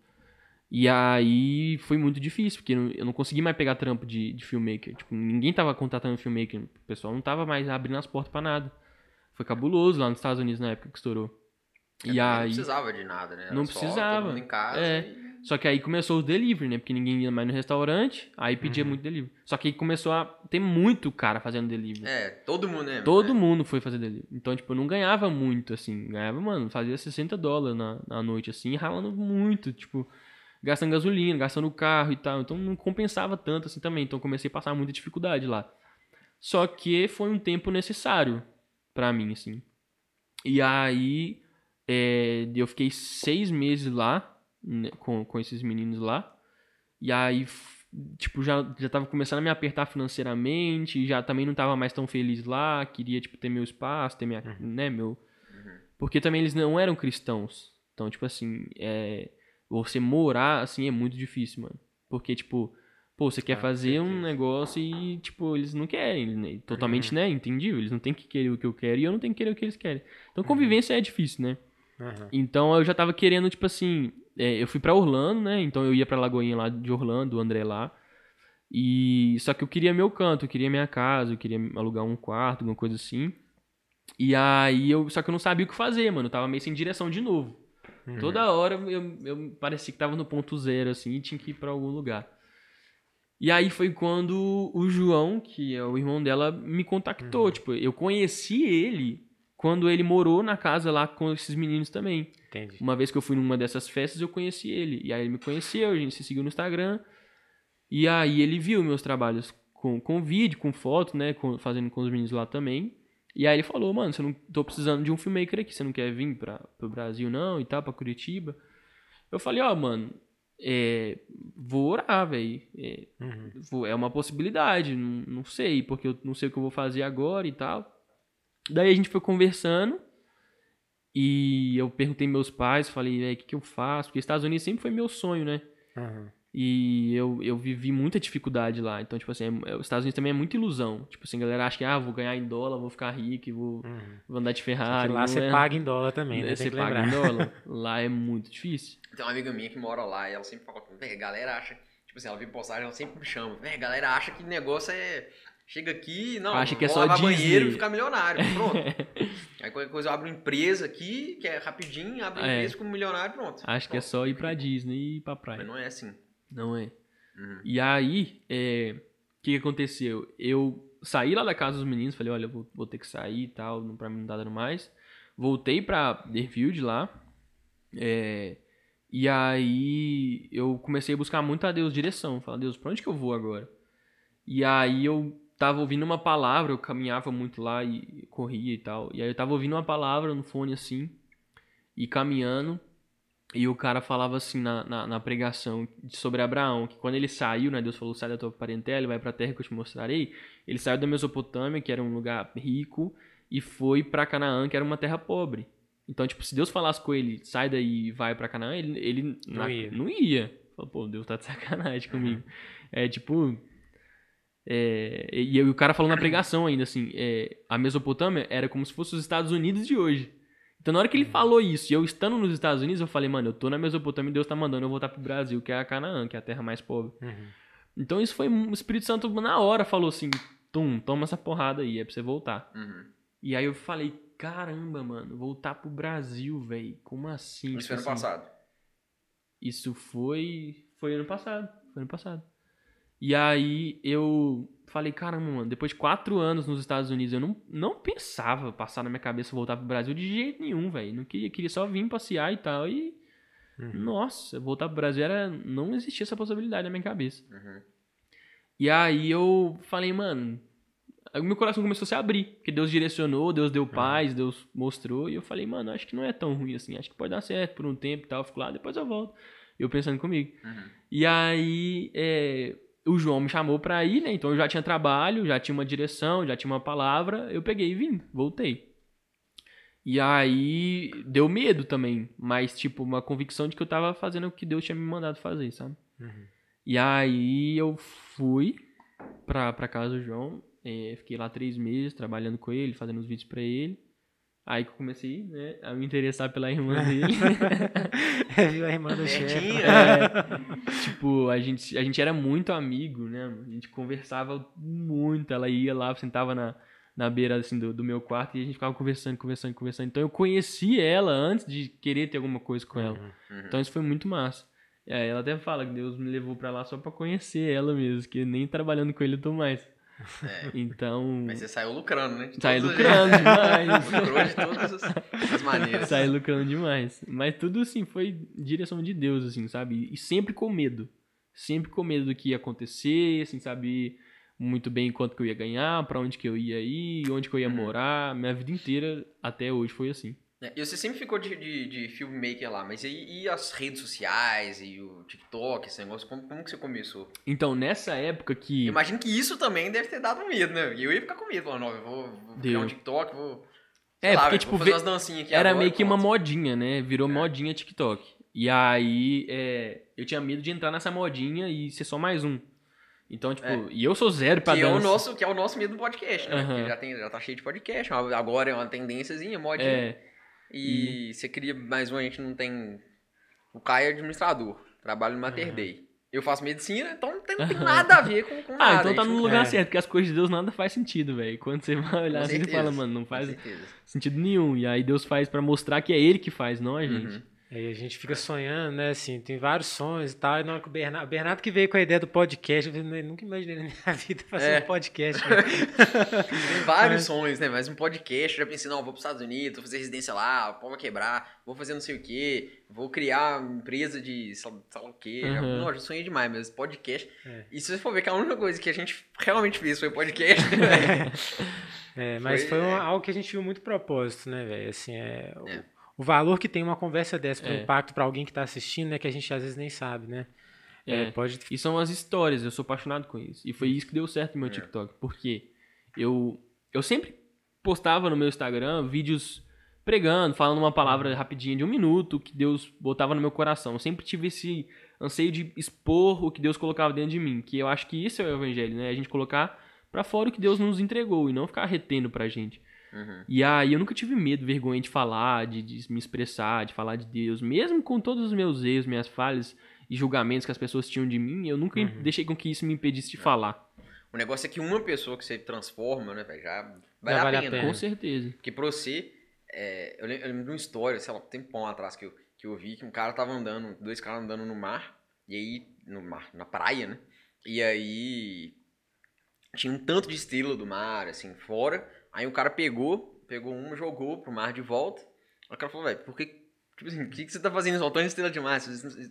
E aí foi muito difícil, porque eu não- consegui mais pegar trampo de, de filmmaker. Tipo, ninguém tava contratando filmmaker. O pessoal não tava mais abrindo as portas pra nada. Foi cabuloso lá nos Estados Unidos na época que estourou. É, E aí. Não precisava de nada, né? Era Não só precisava. Mundo em casa. É. e- Só que aí começou o delivery, né? Porque ninguém ia mais no restaurante, aí pedia Uhum. muito delivery. Só que aí começou a ter muito cara fazendo delivery. É, todo mundo, né? Todo é. mundo foi fazer delivery. Então, tipo, eu não ganhava muito, assim. Ganhava, mano, fazia 60 dólares na, na noite, assim, ralando muito, tipo, gastando gasolina, gastando carro e tal. Então não compensava tanto, assim, também. Então comecei a passar muita dificuldade lá. Só que foi um tempo necessário pra mim, assim. E aí, é, eu fiquei seis meses lá, né, com, com esses meninos lá. E aí, tipo, já, já tava começando a me apertar financeiramente, já também não tava mais tão feliz lá, queria, tipo, ter meu espaço, ter minha, né, meu... Porque também eles não eram cristãos. Então, tipo assim, é... Você morar, assim, é muito difícil, mano. Porque, tipo, pô, você quer Ah, fazer um certeza. negócio e, tipo, eles não querem, né? Totalmente, né, entendível. Eles não têm que querer o que eu quero e eu não tenho que querer o que eles querem. Então, convivência é difícil, né? Aham. Então eu já tava querendo, tipo assim, é, eu fui pra Orlando, né? Então eu ia pra Lagoinha lá de Orlando, o André lá. E só que eu queria meu canto, eu queria minha casa, eu queria alugar um quarto, alguma coisa assim. E aí eu, só que eu não sabia o que fazer, mano. Eu tava meio sem direção de novo. Uhum. Toda hora eu, eu parecia que tava no ponto zero assim e tinha que ir pra algum lugar. E aí foi quando o João, que é o irmão dela, me contactou. Uhum. Tipo, eu conheci ele quando ele morou na casa lá com esses meninos também. Entendi. Uma vez que eu fui numa dessas festas, eu conheci ele. E aí ele me conheceu, a gente se seguiu no Instagram. E aí ele viu meus trabalhos com, com vídeo, com foto, né? com- fazendo com os meninos lá também. E aí ele falou, mano, você não tô precisando de um filmmaker aqui, você não quer vir pra, pro Brasil não e tal, pra Curitiba. Eu falei, ó, mano, é, vou orar, velho. É, Uhum. é uma possibilidade, não, não sei, porque eu não sei o que eu vou fazer agora e tal. Daí a gente foi conversando e eu perguntei meus pais, falei, "Véi, o que, que eu faço? Porque Estados Unidos sempre foi meu sonho, né? Aham. E eu, eu vivi muita dificuldade lá. Então, tipo assim, é- é- os Estados Unidos também é muita ilusão. Tipo assim, a galera acha que, ah, vou ganhar em dólar, vou ficar rico, vou, Uhum. vou andar de Ferrari. lá você é- paga em dólar também, né? Você Tem que paga em dólar. Lá é muito difícil. Tem uma amiga minha que mora lá e ela sempre fala, velho, a galera acha. Tipo assim, ela vê postagem, ela sempre me chama. A galera acha que o negócio é. Chega aqui, não, Acha que é só lavar Disney. banheiro e ficar milionário. Pronto. Aí qualquer coisa eu abro uma empresa aqui, que é rapidinho, abro uma É. empresa como milionário, pronto. Acho que é só ir pra Disney e ir pra Mas praia. não é assim. Não é. Uhum. E aí, é, o que, que aconteceu? Eu saí lá da casa dos meninos, falei, olha, vou, vou ter que sair e tal, não, pra mim não tá dando mais. Voltei pra Deerfield lá. é, e aí eu comecei a buscar muito a Deus direção. Falar, Deus, pra onde que eu vou agora? E aí eu tava ouvindo uma palavra, eu caminhava muito lá e corria e tal. E aí eu tava ouvindo uma palavra no fone assim, e caminhando. E o cara falava assim na, na, na pregação sobre Abraão, que quando ele saiu, né, Deus falou, sai da tua parentela vai pra terra que eu te mostrarei. Ele saiu da Mesopotâmia, que era um lugar rico, e foi pra Canaã, que era uma terra pobre. Então, tipo, se Deus falasse com ele, sai daí e vai pra Canaã, ele, ele Não na- ia. não ia. Falou, pô, Deus tá de sacanagem comigo. É tipo. É, e, e o cara falou na pregação ainda assim: é, a Mesopotâmia era como se fosse os Estados Unidos de hoje. Então, na hora que ele falou isso, e eu estando nos Estados Unidos, eu falei, mano, eu tô na Mesopotâmia e Deus tá mandando eu voltar pro Brasil, que é a Canaã, que é a terra mais pobre. Uhum. Então, isso foi. O Espírito Santo, na hora, falou assim: tum, toma essa porrada aí, é pra você voltar. Uhum. E aí eu falei: caramba, mano, voltar pro Brasil, velho, como assim? Isso foi ano Tipo assim, passado. isso foi. Foi ano passado. Foi ano passado. E aí eu falei, caramba, mano, depois de quatro anos nos Estados Unidos, eu não, não pensava passar na minha cabeça voltar pro Brasil de jeito nenhum, velho. Não queria, queria só vir passear e tal. E. Uhum. Nossa, voltar pro Brasil era. Não existia essa possibilidade na minha cabeça. Uhum. E aí eu falei, mano. Aí o meu coração começou a se abrir. Porque Deus direcionou, Deus deu paz, Deus mostrou. E eu falei, mano, acho que não é tão ruim assim. Acho que pode dar certo por um tempo e tal. Eu fico lá, depois eu volto. Eu pensando comigo. Uhum. E aí é, o João me chamou pra ir, né? Então eu já tinha trabalho, já tinha uma direção, já tinha uma palavra. Eu peguei e vim, voltei. E aí deu medo também, mas tipo, uma convicção de que eu tava fazendo o que Deus tinha me mandado fazer, sabe? Uhum. E aí eu fui pra, pra casa do João, é, fiquei lá três meses trabalhando com ele, fazendo os vídeos pra ele. Aí que eu comecei, né, a me interessar pela irmã dele. Viu a irmã do chefe? É, tipo, a gente, a gente era muito amigo, né? mano? A gente conversava muito. Ela ia lá, sentava na, na beira assim, do, do meu quarto e a gente ficava conversando, conversando, conversando. Então eu conheci ela antes de querer ter alguma coisa com ela. Uhum. Uhum. Então isso foi muito massa. É, ela até fala que Deus me levou pra lá só pra conhecer ela mesmo, que nem trabalhando com ele eu tô mais. É. Então. Mas você saiu lucrando, né? De Sai todos os lucrando demais. jeitos. Lucrou de todas as, as maneiras. Sai lucrando demais. Mas tudo assim foi direção de Deus, assim, sabe? E sempre com medo. Sempre com medo do que ia acontecer, sem saber muito bem quanto que eu ia ganhar, pra onde que eu ia ir, onde que eu ia Uhum. morar. Minha vida inteira até hoje foi assim. É, E você sempre ficou de, de, de filmmaker lá, mas e, e as redes sociais e o TikTok, esse negócio, como, como que você começou? Então, nessa época que. Eu imagino que isso também deve ter dado medo, né? E eu ia ficar com medo, falando, não, eu vou, vou criar um. TikTok, vou... É, lá, porque, tipo, fazer umas dancinhas aqui Era agora, meio que uma modinha, né? Virou É. modinha TikTok. E aí, é, eu tinha medo de entrar nessa modinha e ser só mais um. Então, tipo, É. e eu sou zero pra Que é, o dança. nosso, que é o nosso medo do podcast, né? Porque já, tem, já tá cheio de podcast, agora é uma tendênciazinha, modinha. É, E você cria mais um, a gente não tem. O Caio é administrador, trabalha no Mater Aham. Dei. Eu faço medicina, então não tem, não tem nada a ver com, com nada. Ah, então tá no lugar É. certo, porque as coisas de Deus nada faz sentido, velho. Quando você vai olhar assim, você fala, mano, não faz sentido nenhum. E aí Deus faz pra mostrar que é Ele que faz, não a gente. Uhum. Aí a gente fica sonhando, né? Assim, tem vários sonhos e tal. E na hora que o Bernardo, o Bernardo que veio com a ideia do podcast, eu nunca imaginei na minha vida fazer É. um podcast. Tem vários É. sonhos, né? Mas um podcast, eu já pensei, não, vou pros Estados Unidos, vou fazer residência lá, o pau vai quebrar, vou fazer não sei o quê, vou criar uma empresa de sei lá o quê. Já, Uhum. não, já sonhei demais, mas podcast. É. E se você for ver que a única coisa que a gente realmente fez foi podcast, né? É, mas Foi, foi, um- é. algo que a gente viu muito propósito, né, velho? Assim, é, o- É. O, valor que tem uma conversa dessa, pro É. impacto pra alguém que tá assistindo, né? Que a gente às vezes nem sabe, né? É, É. pode. E são as histórias, eu sou apaixonado com isso. E foi isso que deu certo no meu É. TikTok. Porque eu, eu sempre postava no meu Instagram vídeos pregando, falando uma palavra rapidinha de um minuto que Deus botava no meu coração. Eu sempre tive esse anseio de expor o que Deus colocava dentro de mim. Que eu acho que isso é o evangelho, né? A gente colocar pra fora o que Deus nos entregou e não ficar retendo pra gente. Uhum. E aí eu nunca tive medo, vergonha de falar, de, de me expressar, de falar de Deus. Mesmo com todos os meus erros, minhas falhas e julgamentos que as pessoas tinham de mim, eu nunca Uhum. deixei com que isso me impedisse de falar. O negócio é que uma pessoa que você transforma, né, velho, já vale, Já vale a pena. pena. Com certeza. Porque pra você, é, eu, lembro, eu lembro de uma história, sei lá, um tempão atrás que eu, que eu vi que um cara tava andando, dois caras andando no mar, e aí, no mar, na praia, né? E aí tinha um tanto de estrela do mar, assim, fora. Aí o cara pegou, pegou uma, jogou pro mar de volta. Aí o cara falou, velho, por que. Tipo assim, por que, que você tá fazendo soltando estrela de mar,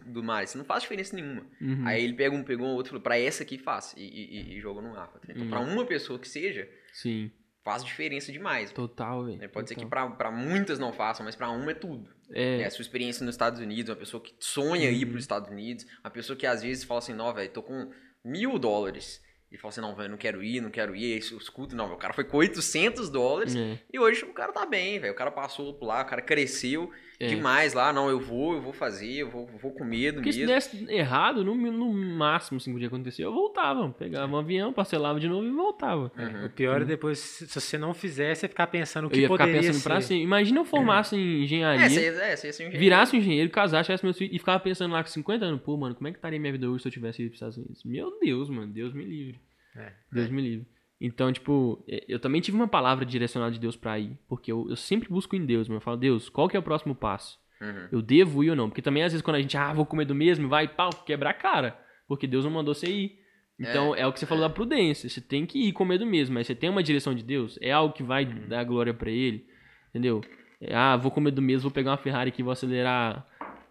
do mar? Isso não faz diferença nenhuma. Uhum. Aí ele pega um, pegou um outro e falou, pra essa aqui faz. E, e, e- jogou no mar. Então, Uhum. pra uma pessoa que seja, Sim, faz diferença demais. total, velho. né? Pode ser que total. pra, pra muitas não façam, mas pra uma é tudo. É, É a sua experiência nos Estados Unidos, uma pessoa que sonha ir Uhum. pros Estados Unidos, uma pessoa que às vezes fala assim, não, velho, tô com mil dólares. E fala assim, não, velho, não quero ir, não quero ir, aí eu escuto, não, o cara foi com 800 dólares é, e hoje o cara tá bem, velho, o cara passou por lá, o cara cresceu é. demais lá, não, eu vou, eu vou fazer, eu vou, vou com medo Porque se mesmo. desse errado, no, no máximo assim, que podia acontecer, eu voltava. Pegava um avião, parcelava de novo e voltava. Uhum. O pior é depois, se se você não fizer, você ficar pensando o Eu que ia ficar poderia pensando pra ser. cima. Imagina eu formasse em engenharia. É, você ia, é, você ia ser um engenheiro. Virasse um engenheiro, casasse, tivesse meus filhos e ficava pensando lá com 50 anos, pô, mano, como é que estaria minha vida hoje se eu tivesse ido pros Estados Unidos? Meu Deus, mano, Deus me livre. É. Deus me livre. Então, tipo, é, eu também tive uma palavra direcionada de Deus pra ir, porque eu, eu sempre busco em Deus, mano. Eu falo, Deus, qual que é o próximo passo? Uhum. Eu devo ir ou não? Porque também, às vezes, quando a gente, ah, vou comer do mesmo, vai, pau, quebrar a cara. Porque Deus não mandou você ir. Então, é, o que você falou da prudência. Você tem que ir comer do mesmo, mas você tem uma direção de Deus, é algo que vai dar glória pra Ele, entendeu? É, ah, vou comer do mesmo, vou pegar uma Ferrari aqui, vou acelerar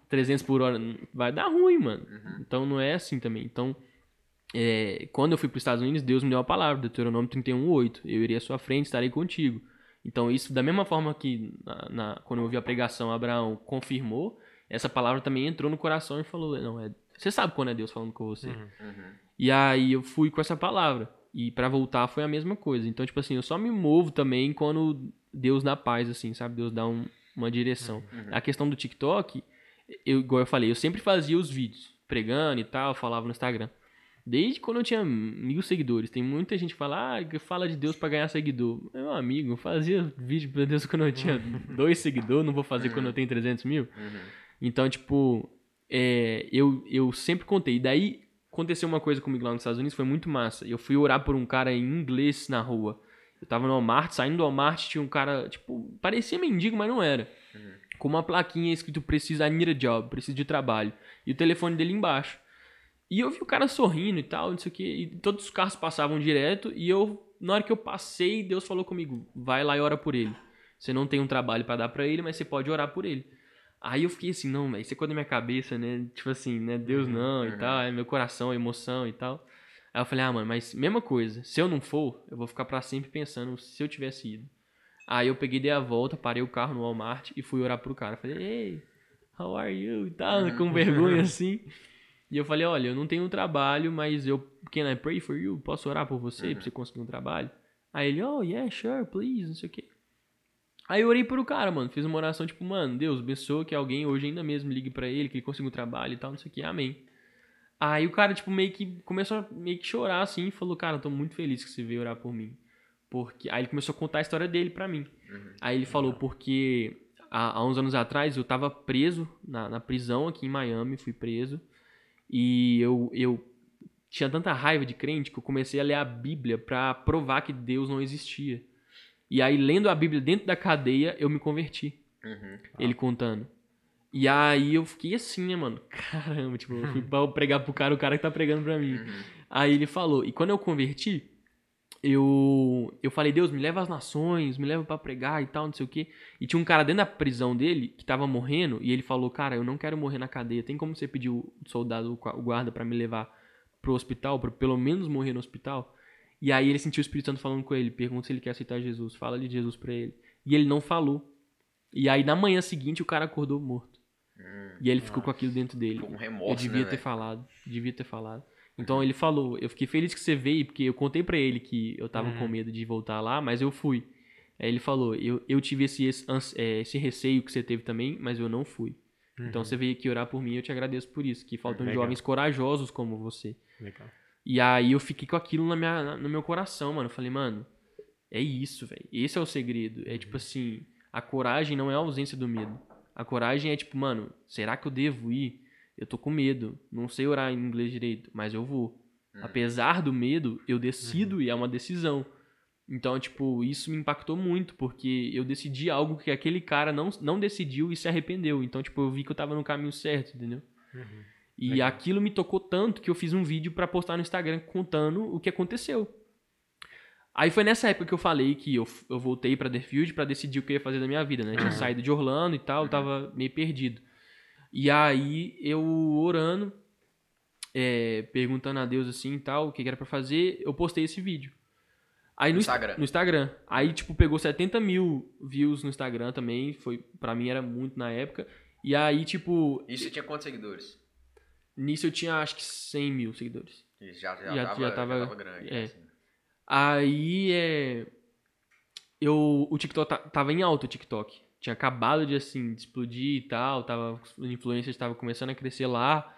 300 por hora. Vai dar ruim, mano. Então, não é assim também. Então, é, quando eu fui para os Estados Unidos, Deus me deu a palavra, Deuteronômio 31:8. Eu irei à sua frente, estarei contigo. Então, isso, da mesma forma que na, na- quando eu ouvi a pregação, Abraão confirmou, essa palavra também entrou no coração e falou: Não, é, você sabe quando é Deus falando com você. Uhum. Uhum. E aí eu fui com essa palavra. E pra voltar foi a mesma coisa. Então, tipo assim, eu só me movo também quando Deus dá paz, assim, sabe? Deus dá um- uma direção. Uhum. A questão do TikTok, eu, igual eu falei, eu sempre fazia os vídeos, pregando e tal, falava no Instagram. Desde quando eu tinha mil seguidores. Tem muita gente que fala, ah, que fala de Deus pra ganhar seguidor. Meu amigo, eu fazia vídeo pra Deus quando eu tinha dois seguidores, não vou fazer quando eu tenho 300 mil. Uhum. Então, tipo, é, eu, eu sempre contei. E daí aconteceu uma coisa comigo lá nos Estados Unidos, foi muito massa. Eu fui orar por um cara em inglês na rua. Eu tava no Walmart, saindo do Walmart, tinha um cara, tipo, parecia mendigo, mas não era. com uma plaquinha escrito precisa I need a job, preciso de trabalho. E o telefone dele embaixo. E eu vi o cara sorrindo e tal, não sei o que. E todos os carros passavam direto. E eu, na hora que eu passei, Deus falou comigo: vai lá e ora por ele. Você não tem um trabalho para dar para ele, mas você pode orar por ele. Aí eu fiquei assim, não, velho, isso é coisa da minha cabeça, né? Tipo assim, né? Deus não e tal, é meu coração, emoção e tal. Aí eu falei, ah, mano, mas mesma coisa, se eu não for, eu vou ficar para sempre pensando se eu tivesse ido. Aí eu peguei, dei a volta, parei o carro no Walmart e fui orar pro cara. Falei, hey, how are you? E tal, com vergonha assim. E eu falei, olha, eu não tenho um trabalho, mas eu, can I pray for you? Posso orar por você, pra você conseguir um trabalho? Aí ele, oh, yeah, sure, please, não sei o quê. Aí eu orei pro cara, mano. Fiz uma oração, tipo, mano, Deus, abençoa que alguém hoje ainda mesmo ligue para ele, que ele consiga um trabalho e tal, não sei o que, amém. Aí o cara, tipo, meio que começou a meio que chorar, assim, e falou, cara, eu tô muito feliz que você veio orar por mim. Porque. Aí ele começou a contar a história dele pra mim. Uhum. Aí ele falou, porque há, há, uns anos atrás eu tava preso na, na prisão aqui em Miami, fui preso. E eu, eu tinha tanta raiva de crente que eu comecei a ler a Bíblia pra provar que Deus não existia. E aí, lendo a Bíblia dentro da cadeia, eu me converti. Uhum. Ele contando. E aí eu fiquei assim, né, mano? Caramba, tipo, eu fui pra pregar pro cara, o cara que tá pregando pra mim. Uhum. Aí ele falou, e quando eu converti, eu eu falei, Deus, me leva às nações, me leva para pregar e tal, não sei o quê. E tinha um cara dentro da prisão dele que tava morrendo, e ele falou, cara, eu não quero morrer na cadeia. Tem como você pedir o soldado, o guarda para me levar pro hospital, pra pelo menos morrer no hospital? E aí ele sentiu o Espírito Santo falando com ele, pergunta se ele quer aceitar Jesus, fala de Jesus para ele. E ele não falou. E aí na manhã seguinte o cara acordou morto. Hum, e ele ficou com aquilo dentro dele. Com remorso, Eu devia né, ter falado, devia ter falado. Então ele falou, eu fiquei feliz que você veio, porque eu contei pra ele que eu tava com medo de voltar lá, mas eu fui. Aí ele falou, eu, eu tive esse, esse, é, esse receio que você teve também, mas eu não fui. Então você veio aqui orar por mim e eu te agradeço por isso, que faltam Legal. jovens corajosos como você. Legal. E aí eu fiquei com aquilo na minha, no meu coração, mano. Eu falei, mano, é isso, velho. Esse é o segredo. É tipo assim, a coragem não é a ausência do medo. A coragem é tipo, mano, será que eu devo ir? Eu tô com medo. Não sei orar em inglês direito, mas eu vou. Apesar do medo, eu decido e é uma decisão. Então, tipo, isso me impactou muito, porque eu decidi algo que aquele cara não, não decidiu e se arrependeu. Então, tipo, eu vi que eu tava no caminho certo, entendeu? E Legal. aquilo me tocou tanto que eu fiz um vídeo pra postar no Instagram contando o que aconteceu. Aí foi nessa época que eu falei que eu, eu voltei pra Deerfield pra decidir o que eu ia fazer da minha vida, né? Tinha saído de Orlando e tal, eu tava meio perdido. E aí eu orando, é, perguntando a Deus assim e tal, o que que era pra fazer, eu postei esse vídeo. Aí no, No Insta- Instagram. No Instagram. Aí, tipo, pegou 70 mil views no Instagram também. Foi, pra mim era muito na época. E aí, tipo, E você tinha quantos seguidores? nisso eu tinha acho que 100 mil seguidores. Isso já, já, Já- tava, já já tava- tava grande. é. assim. Aí é. Eu. O TikTok ta- tava em alta o TikTok. Tinha acabado de assim, de explodir e tal. Tava, os influencers estavam começando a crescer lá.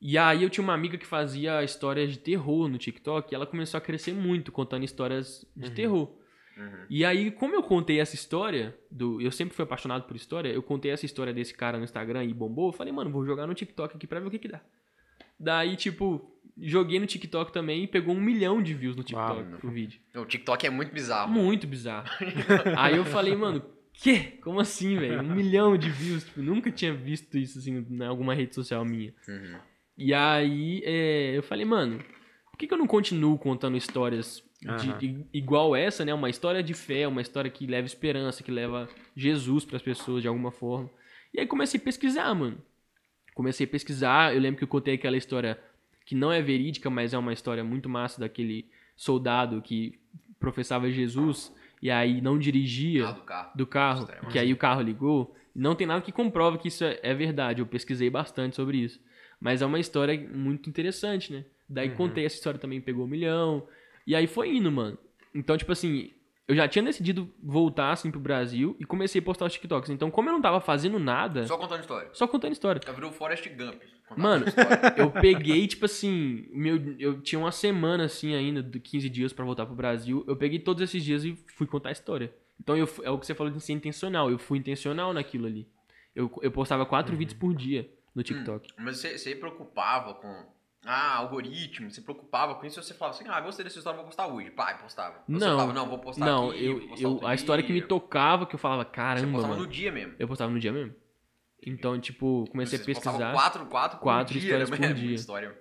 E aí eu tinha uma amiga que fazia histórias de terror no TikTok e ela começou a crescer muito, contando histórias de terror. Uhum. E aí, como eu contei essa história, do, eu sempre fui apaixonado por história, eu contei essa história desse cara no Instagram e bombou, eu falei, mano, vou jogar no TikTok aqui pra ver o que que dá. Daí, tipo, joguei no TikTok também e pegou um milhão de views no TikTok, Uau. o vídeo. O TikTok é muito bizarro. Muito bizarro. aí eu falei, mano, que? Como assim, velho? Um milhão de views, tipo, nunca tinha visto isso, assim, em alguma rede social minha. Uhum. E aí, é, eu falei, mano, por que, que eu não continuo contando histórias de- i- igual essa, né? Uma história de fé, uma história que leva esperança, que leva Jesus para as pessoas de alguma forma. E aí comecei a pesquisar, mano. Comecei a pesquisar, eu lembro que eu contei aquela história que não é verídica, mas é uma história muito massa daquele soldado que professava Jesus e aí não dirigia Ah, do carro. do carro, que aí o carro ligou. Não tem nada que comprova que isso é, é verdade. Eu pesquisei bastante sobre isso. Mas é uma história muito interessante, né? Daí contei essa história também, pegou um milhão. E aí foi indo, mano. Então, tipo assim, eu já tinha decidido voltar, assim, pro Brasil e comecei a postar os TikToks. Então, como eu não tava fazendo nada, só, Só contando história. contando história. Já virou Forrest Gump. Mano, eu peguei, tipo assim, meu, eu tinha uma semana, assim, ainda, de 15 dias pra voltar pro Brasil. Eu peguei todos esses dias e fui contar a história. Então, eu, é o que você falou de ser intencional. Eu fui intencional naquilo ali. Eu, eu postava quatro vídeos por dia no TikTok. Mas você, você preocupava com ah, algoritmo, se preocupava com isso, você falava assim, ah, gostei dessa história, vou postar hoje. Pai, postava. Você Não. falava, não, vou postar Não, aqui, eu, postar eu, a história que me tocava, que eu falava, Você caramba, postava mano. no dia mesmo. Eu postava no dia mesmo. Então, tipo, comecei Você a pesquisar quatro, quatro, por Quatro dia, histórias por dia. História.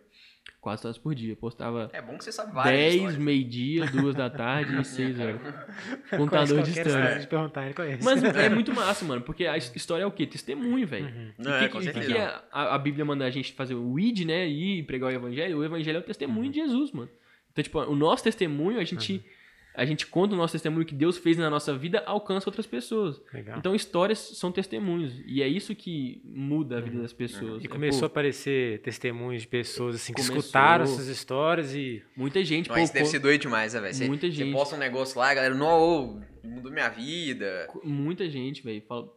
Quatro histórias por dia. Postava É bom que você sabe várias 10, histórias. meio-dia, duas da tarde e seis horas. Contador Conhece de história. de perguntar, ele conhece. Mas é muito massa, mano, porque a his- história é o quê? Testemunho, velho. Uhum. O é, que, com que- que é a, a Bíblia manda a gente fazer? O id, né? Ir pregar o evangelho. O evangelho é o testemunho de Jesus, mano. Então, tipo, o nosso testemunho, a gente, a gente conta o nosso testemunho que Deus fez na nossa vida, alcança outras pessoas. Legal. Então, histórias são testemunhos. E é isso que muda a vida das pessoas. E É, começou a pô, aparecer testemunhos de pessoas assim que Começou. escutaram essas histórias e muita gente, Mas pô, deve pô, ser doido demais, né, velho? Você, Muita você gente. posta um negócio lá, a galera, não, mudou minha vida. muita gente, velho. fala-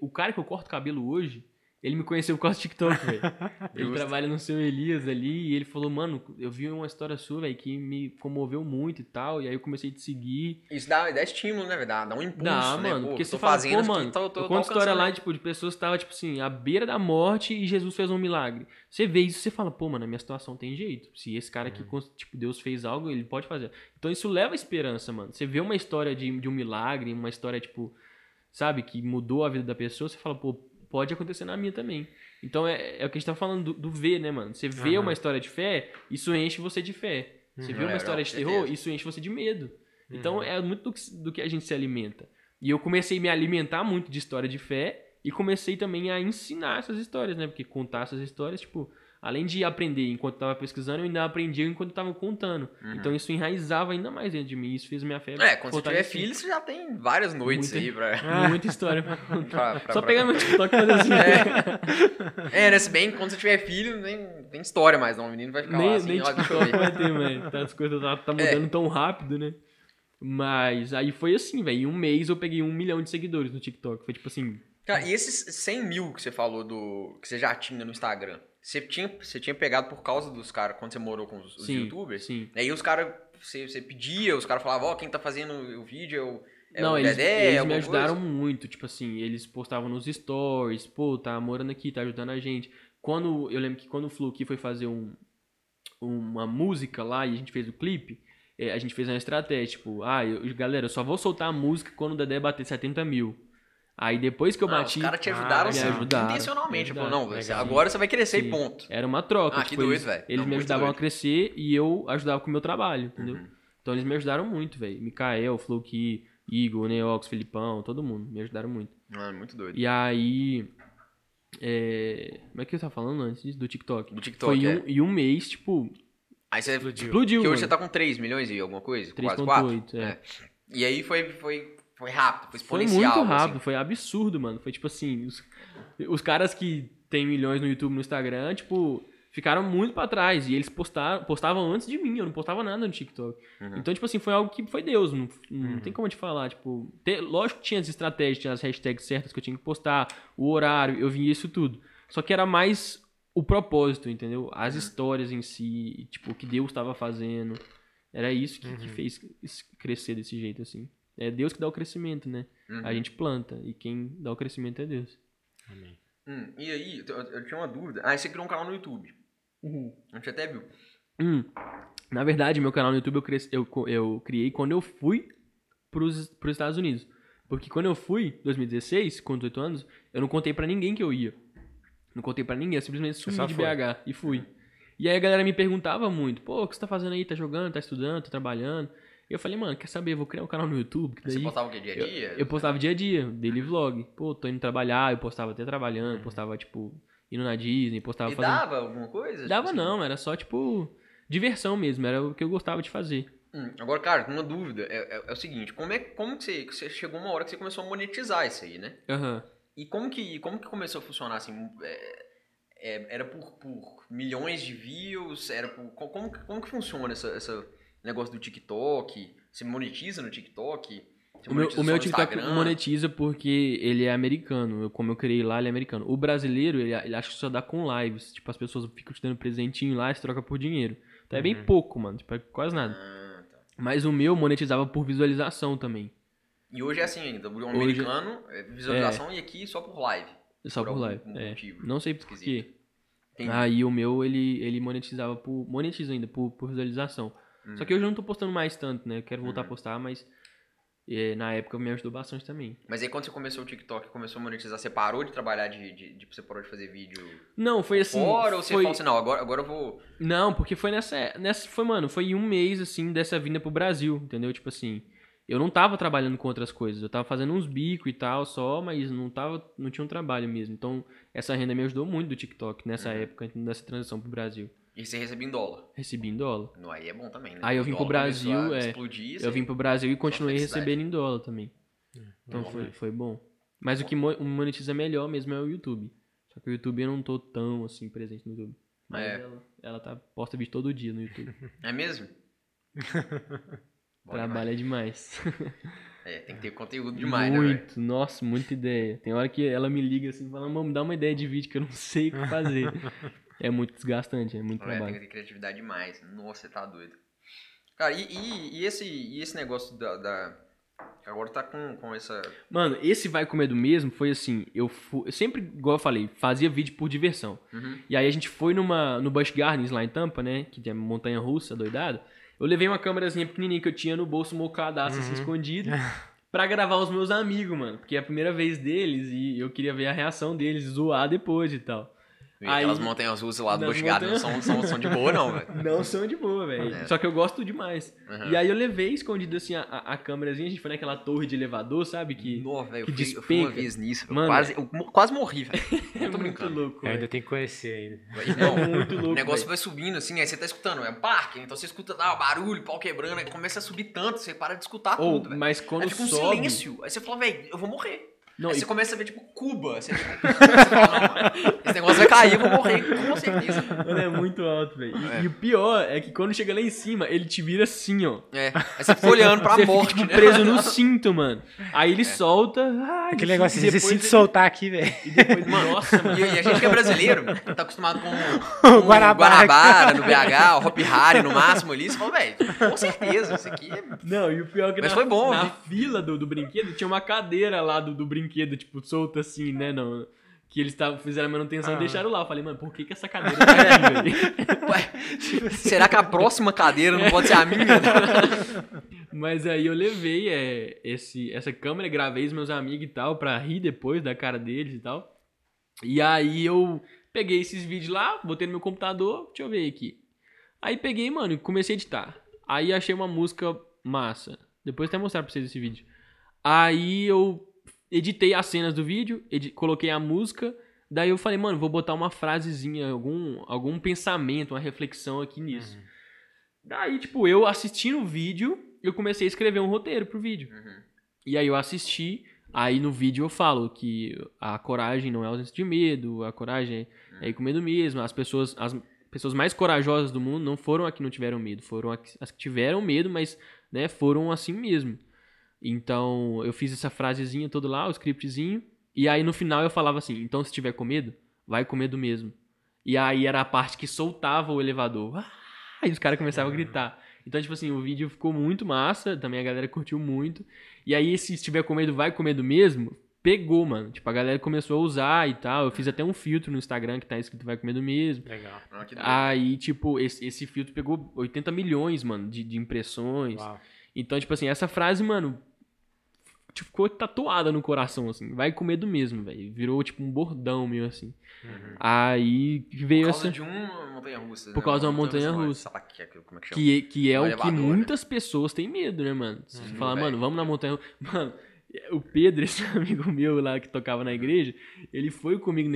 O cara que eu corto cabelo hoje, ele me conheceu por causa do TikTok, velho. ele Justo. trabalha no seu Elias ali e ele falou, mano, eu vi uma história sua, velho, que me comoveu muito e tal. E aí eu comecei a te seguir. Isso dá, dá estímulo, né, velho? Dá, dá um impulso, Dá, né? mano, Pô, porque tô você fala, fazendo pô, isso aqui, mano, tô, tô, eu conto história lá, tipo, de pessoas que estavam, tipo assim, à beira da morte e Jesus fez um milagre. Você vê isso, você fala, pô, mano, a minha situação tem jeito. Se esse cara aqui, cons- tipo, Deus fez algo, ele pode fazer. Então isso leva esperança, mano. Você vê uma história de, de um milagre, uma história, tipo, sabe, que mudou a vida da pessoa, você fala, pô, pode acontecer na minha também. Então é, é o que a gente tá falando do, do ver, né, mano? Você vê Aham. uma história de fé, isso enche você de fé. Você Uhum. vê uma É, história de terror, isso enche você de medo. Então Uhum. é muito do que, do que a gente se alimenta. E eu comecei a me alimentar muito de história de fé e comecei também a ensinar essas histórias, né? Porque contar essas histórias, tipo, além de aprender enquanto eu tava pesquisando, eu ainda aprendia enquanto eu tava contando. Então isso enraizava ainda mais dentro de mim. Isso fez minha fé. Uhum. É, quando você tiver filho, você já tem várias noites Muita- aí pra... Ah. Muita história pra contar. pra- pra- Só pra- pegar meu TikTok e fazer assim. É, né? Se bem que quando você tiver filho, nem tem história mais, não. O menino vai ficar lá nem assim, nem ó, TikTok vai ter, velho. Tá, as coisas tá, tá É. mudando tão rápido, né? Mas aí foi assim, velho. Em um mês eu peguei um milhão de seguidores no TikTok. Foi tipo assim. Cara, e esses 100 mil que você falou do. que você já tinha no Instagram, você tinha, você tinha pegado por causa dos caras quando você morou com os, os sim, youtubers? Sim. Aí os caras. Você, você pedia, os caras falavam, ó, quem tá fazendo o vídeo é o. É não, o eles, Dedé, eles me ajudaram coisa? muito. Tipo assim, eles postavam nos stories, pô, tá morando aqui, tá ajudando a gente. Quando, eu lembro que quando o Fluke foi fazer um, uma música lá e a gente fez o clipe, eh, a gente fez uma estratégia, tipo, ah, eu, galera, eu só vou soltar a música quando o Dedé bater 70 mil. Aí depois que eu Não, bati, os caras te Ah, ajudaram, me assim, ajudaram, intencionalmente. me Falou, ajudaram. não, agora você vai crescer Sim. e ponto. era uma troca. Ah, que tipo, doido, eles, velho. eles Não, me ajudavam doido. a crescer e eu ajudava com o meu trabalho, entendeu? Uhum. Então eles me ajudaram muito, velho. Mikael, Fluke, Igor, Neox, Filipão, todo mundo me ajudaram muito. Ah, muito doido. E aí. É... Como é que eu tava falando antes disso? Do TikTok. Do TikTok, Foi é. um, e um mês, tipo, Aí você Explodiu. explodiu. Porque hoje mano. você tá com 3 milhões e alguma coisa? Quase 4? 3.8, é. E aí foi, foi, foi rápido, foi Foi exponencial. muito rápido, assim. foi absurdo, mano. Foi tipo assim, os, os caras que tem milhões no YouTube, no Instagram, tipo, ficaram muito pra trás. E eles postaram, postavam antes de mim, eu não postava nada no TikTok. Uhum. Então, tipo assim, foi algo que foi Deus. Não, não tem como te falar, tipo... te- lógico que tinha as estratégias, tinha as hashtags certas que eu tinha que postar, o horário, eu via isso tudo. Só que era mais o propósito, entendeu? As histórias em si, tipo, o que Deus estava fazendo. Era isso que, que fez isso crescer desse jeito, assim. É Deus que dá o crescimento, né? Uhum. A gente planta e quem dá o crescimento é Deus. Amém. Hum, e aí, eu, eu tinha uma dúvida. Ah, você criou um canal no YouTube. A gente até viu. Hum, na verdade, meu canal no YouTube eu, cresci, eu, eu criei quando eu fui pros, pros Estados Unidos. Porque quando eu fui, em 2016, com 18 anos, eu não contei pra ninguém que eu ia. Não contei pra ninguém, eu simplesmente sumi de foi. BH e fui. E aí a galera me perguntava muito, pô, o que você tá fazendo aí? Tá jogando, tá estudando, tá trabalhando? E eu falei, mano, quer saber, eu vou criar um canal no YouTube, que Você daí... postava o quê? Dia a Eu, dia? eu postava dia a dia, daily vlog. Pô, tô indo trabalhar, eu postava até trabalhando, Uhum. postava, tipo, indo na Disney, postava E fazendo... dava alguma coisa? Dava Tipo assim? não, era só, tipo, diversão mesmo, era o que eu gostava de fazer. Hum, agora, cara, uma dúvida. É, é- é o seguinte, como, é, como que você, que você chegou uma hora que você começou a monetizar isso aí, né? Aham. E como que, como que começou a funcionar assim? É, é, era por, por milhões de views? Era por, co- como, que- como que funciona esse essa negócio do TikTok? Você monetiza no TikTok? O meu, o meu TikTok Instagram? monetiza porque ele é americano. Eu, como eu criei lá, ele é americano. O brasileiro, ele, ele acha que só dá com lives. Tipo, as pessoas ficam te dando presentinho lá e se troca por dinheiro. Então é bem Uhum. pouco, mano. Tipo, é quase nada. Ah, tá. Mas o meu monetizava por visualização também. E hoje é assim ainda. O Hoje- americano, é visualização e aqui só por live. Só Por por, live. É. Não sei por quê. Aí o meu, ele, ele monetizava por. Monetiza ainda por, por visualização. Hum. Só que hoje eu não tô postando mais tanto, né? Eu quero voltar Uhum. a postar, mas é, na época me ajudou bastante também. Mas aí quando você começou o TikTok, começou a monetizar, você parou de trabalhar de. de, de- você parou de fazer vídeo Não, foi assim. fora ou você foi... falou assim, não, agora, agora eu vou. Não, porque foi nessa, nessa. Foi, mano, foi um mês, assim, dessa vinda pro Brasil, entendeu? Tipo assim. Eu não tava trabalhando com outras coisas. Eu tava fazendo uns bicos e tal só, mas não tava. Não tinha um trabalho mesmo. Então, essa renda me ajudou muito do TikTok nessa Uhum. época, nessa transição pro Brasil. E você recebia em dólar. Recebi em dólar. Não, aí é bom também, né? Aí eu vim pro Brasil, é, Explodir, Eu vim pro Brasil e continuei recebendo em dólar também. Então Bom, foi, né? foi bom. Mas o que mo- monetiza melhor mesmo é o YouTube. Só que o YouTube eu não tô tão assim presente no YouTube. Mas É. ela, ela tá posta vídeo todo dia no YouTube. É mesmo? Bom Trabalha demais. demais. É, tem que ter conteúdo demais, né, muito, nossa, muita ideia. Tem hora que ela me liga assim, fala, vamos dar uma ideia de vídeo que eu não sei o que fazer. É muito desgastante, é muito É, tem trabalho. que ter criatividade demais. Nossa, você tá doido. Cara, e, e- e esse, e esse negócio da. da- Agora tá com, com essa. Mano, esse Vai Com Medo mesmo foi assim, eu, fu- eu sempre, igual eu falei, fazia vídeo por diversão. Uhum. E aí a gente foi numa, no Busch Gardens lá em Tampa, né? Que é montanha russa, doidado. Eu levei uma câmerazinha pequenininha que eu tinha no bolso mocadaço, assim, Uhum. escondido. Pra gravar os meus amigos, mano. Porque é a primeira vez deles e eu queria ver a reação deles, zoar depois e tal. E Aí- Aquelas montanhas russas lá do Busch Gardens não são, são, são de boa, não, velho. Não são de boa, velho. É. Só que eu gosto demais. Uhum. E aí eu levei escondido assim a, a, a câmerazinha, a gente foi naquela torre de elevador, sabe? Que Nó, velho, que eu, fui- eu fui uma despenca. vez nisso. Eu Mano, quase, eu quase morri, velho. é Eu tô muito brincando. louco. Ainda tem que conhecer ainda. Irmão, É muito louco. o negócio velho. vai subindo assim, aí você tá escutando, é um parque, então você escuta lá barulho, pau quebrando, aí começa a subir tanto, você para de escutar Ou, tudo, velho. mas quando Aí fica um sobe. silêncio. Aí você fala, velho, eu vou morrer. Não, aí e você começa a ver, tipo, Cuba. Você, você fala, não, mano, esse negócio vai cair, eu vou morrer, com certeza. Mano, é muito alto, velho. E, É. e o pior é que quando chega lá em cima, ele te vira assim, ó. É, aí você fica olhando pra Você morte, fica, tipo, né? É. preso no cinto, mano. Aí ele solta. ai, Aquele negócio assim, você sinto ele- soltar aqui, velho. E depois, nossa, mano. E, e a gente que é brasileiro, tá acostumado com, O com Guanabara. Guanabara, no BH, o Hop Harry no máximo ali, você fala, velho, com certeza, isso aqui é... Não, e o pior é que Mas na, foi bom, na vi. fila do, do brinquedo tinha uma cadeira lá do, do brinquedo, tipo, solta assim, né? Não, que eles tavam, fizeram a manutenção Ah. e deixaram lá. Eu falei, mano, por que, que essa cadeira tá aqui, velho? Ué, será que a próxima cadeira não pode ser a minha? Mas aí eu levei é, esse, essa câmera, gravei os meus amigos e tal, pra rir depois da cara deles e tal. E aí eu peguei esses vídeos lá, botei no meu computador, deixa eu ver aqui. Aí peguei, mano, e comecei a editar. Aí achei uma música massa. Depois até mostrar pra vocês esse vídeo. Aí eu editei as cenas do vídeo, coloquei a música. Daí eu falei, mano, vou botar uma frasezinha, algum, algum pensamento, uma reflexão aqui nisso. Daí, tipo, eu assistindo o vídeo, eu comecei a escrever um roteiro pro vídeo. Uhum. E aí eu assisti, aí no vídeo eu falo que a coragem não é ausência de medo, a coragem é ir com medo mesmo. As pessoas, as pessoas mais corajosas do mundo não foram as que não tiveram medo, foram as as que tiveram medo, mas né, foram assim mesmo. Então eu fiz essa frasezinha toda lá, o scriptzinho, e aí no final eu falava assim: então se tiver com medo, vai com medo mesmo. E aí era a parte que soltava o elevador. Ah, e os caras começavam a gritar. Então, tipo assim, o vídeo ficou muito massa, também a galera curtiu muito. E aí, se estiver com medo, vai com medo mesmo, pegou, mano. Tipo, a galera começou a usar e tal. Eu fiz até um filtro no Instagram que tá escrito vai com medo mesmo. Legal. Aí, tipo, esse, esse filtro pegou 80 milhões, mano, de, de impressões. Uau. Então, tipo assim, essa frase, mano, tipo, ficou tatuada no coração, assim. Vai com medo mesmo, velho. Virou, tipo, um bordão meio assim. Uhum. Aí veio Por causa essa... de uma montanha-russa. Por né? causa de uma não, montanha-russa. sei lá que é como é que? Que, que é o que elevador, né? muitas pessoas têm medo, né, mano? Você Uhum, velho. mano, vamos na montanha. Mano, o Pedro, esse amigo meu lá que tocava na igreja, ele foi comigo.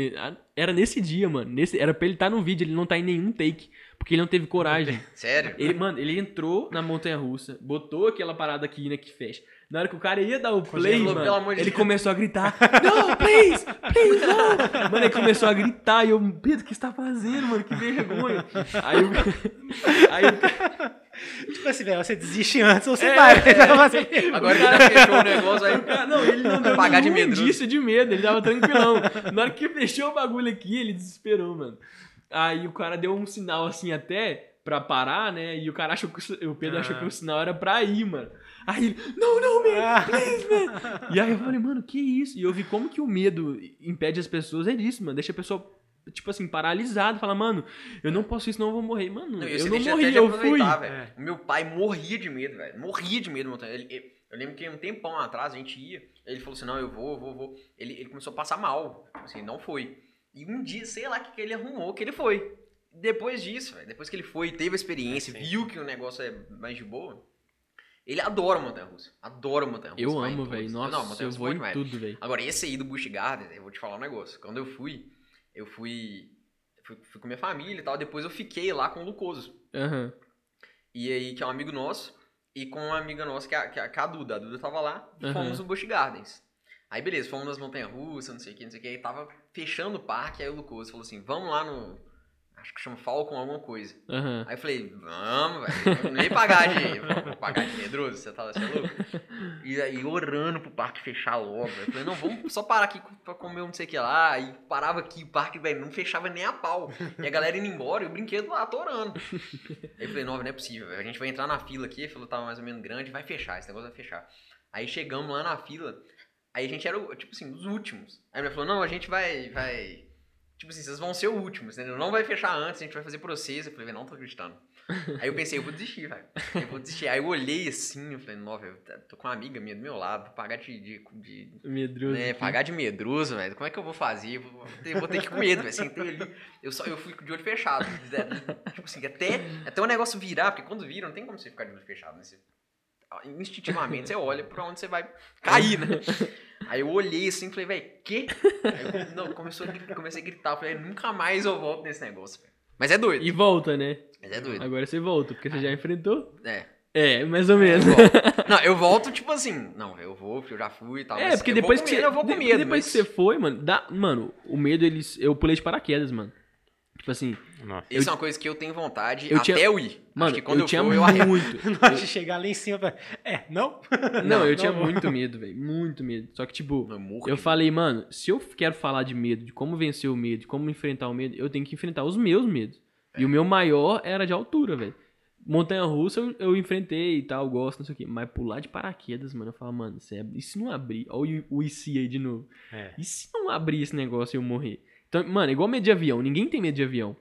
Era nesse dia, mano. Nesse, era pra ele estar no vídeo, ele não tá em nenhum take. Porque ele não teve coragem. Sério? Ele, mano, ele entrou na montanha russa, botou aquela parada aqui, né, que fecha. Na hora que o cara ia dar o play, falou, mano, "Pelo amor de ele Deus." começou a gritar: Não, please, please, não! Mano, ele começou a gritar e eu, Pedro, o que você tá fazendo, mano? Que vergonha. Aí o. Aí o Tipo assim, velho, você desiste antes ou você É, vai. é. Vai fazer- Agora que já fechou o negócio aí. cara, não, ele não deu Pagar de medroso. indício de medo, ele tava tranquilão. Na hora que fechou o bagulho aqui, ele desesperou, mano. Aí o cara deu um sinal assim até pra parar, né? E o cara achou que o, o Pedro achou Ah. que o sinal era pra ir, mano. Aí ele, não, não, man, Ah, please, man. E aí eu falei, mano, que isso? E eu vi como que o medo impede as pessoas, é disso, mano. Deixa a pessoa tipo assim, paralisado. Fala, mano, eu não posso isso, não eu vou morrer. Mano, Não, eu não morri, até de eu fui. aproveitar, velho. É. Meu pai morria de medo, velho. Morria de medo montanha. Ele, ele- eu lembro que um tempão atrás a gente ia, ele falou assim: não, eu vou, eu vou, eu vou. Ele, ele começou a passar mal. Tipo Assim, não foi. E um dia, sei lá o que, que ele arrumou, que ele foi. Depois disso, velho, depois que ele foi, teve a experiência, Sim. viu que o negócio é mais de boa, ele adora montanha russa. Adora montanha russa. Eu amo, velho. Não, Nossa, montanha eu russa vou em mais. tudo, velho. Agora, esse aí do Busch Gardens, eu vou te falar um negócio. Quando eu fui, eu fui, fui, fui com minha família e tal, depois eu fiquei lá com o Lucoso. Aham. E aí, que é um amigo nosso, e com uma amiga nossa, que é, que é a, que é a Duda. A Duda tava lá, e Aham. fomos no Busch Gardens. Aí, beleza, fomos nas montanhas russas, não sei o que, não sei o que. Aí tava fechando o parque, aí o Lucoso falou assim, vamos lá no... Acho que chama Falcon alguma coisa. Aham. Aí eu falei, vamos, velho. Nem pagar de. Vou pagar de medroso, você tá você é louco? E aí orando pro parque fechar logo. Eu falei, não, vamos só parar aqui pra comer um não sei o que lá. E parava aqui, o parque, velho, não fechava nem a pau. E a galera indo embora e o brinquedo lá atorando. Aí eu falei, não, não é possível, velho. A gente vai entrar na fila aqui, a fila tava mais ou menos grande, vai fechar, esse negócio vai fechar. Aí chegamos lá na fila, aí a gente era, tipo assim, os últimos. Aí a falou, não, a gente vai, vai... Tipo assim, vocês vão ser o último, entendeu? Não vai fechar antes, a gente vai fazer pra vocês. Eu falei, não tô acreditando. Aí eu pensei, eu vou desistir, velho. Eu vou desistir. Aí eu olhei assim, eu falei, não, velho, tô com uma amiga minha do meu lado, pagar de... de, de Medroso. né, pagar de medroso, velho. Como é que eu vou fazer? Eu vou ter, vou ter que ir com medo, velho. Sentei ali. Eu, só, eu fui de olho fechado. Tipo assim, até, até o negócio virar, porque quando vira, não tem como você ficar de olho fechado, né? Você, instintivamente você olha pra onde você vai cair, né? Aí eu olhei assim e falei, velho, quê? Aí eu, não, começou comecei a gritar. Eu falei, nunca mais eu volto nesse negócio, velho. Mas é doido. E volta, né? Mas é doido. Agora você volta, porque você já enfrentou. É. É, mais ou Eu menos. volto. Não, eu volto tipo assim. Não, eu vou, eu já fui e tal. É, porque eu depois que você. eu vou com medo. depois mas que você foi, mano, dá, mano, o medo eles. Eu pulei de paraquedas, mano. Tipo assim, Nossa. Isso é uma coisa que eu tenho vontade eu até tinha- eu ir. mano, Acho que quando eu, eu, tinha for, eu arrego. muito. Hora de chegar lá em cima, pra- é, não? Não, eu tinha não. muito medo, velho. Muito medo. Só que, tipo, Eu eu falei, mano, se eu quero falar de medo, de como vencer o medo, de como enfrentar o medo, eu tenho que enfrentar os meus medos. É. E o meu maior era de altura, velho. Montanha russa eu, eu enfrentei e tal, gosto, não sei o quê. Mas pular de paraquedas, mano, eu falo, mano, é- e se não abrir? Olha o, o IC aí de novo. É. E se não abrir esse negócio e eu morrer? Então, mano, igual medo de avião. Ninguém tem medo de avião.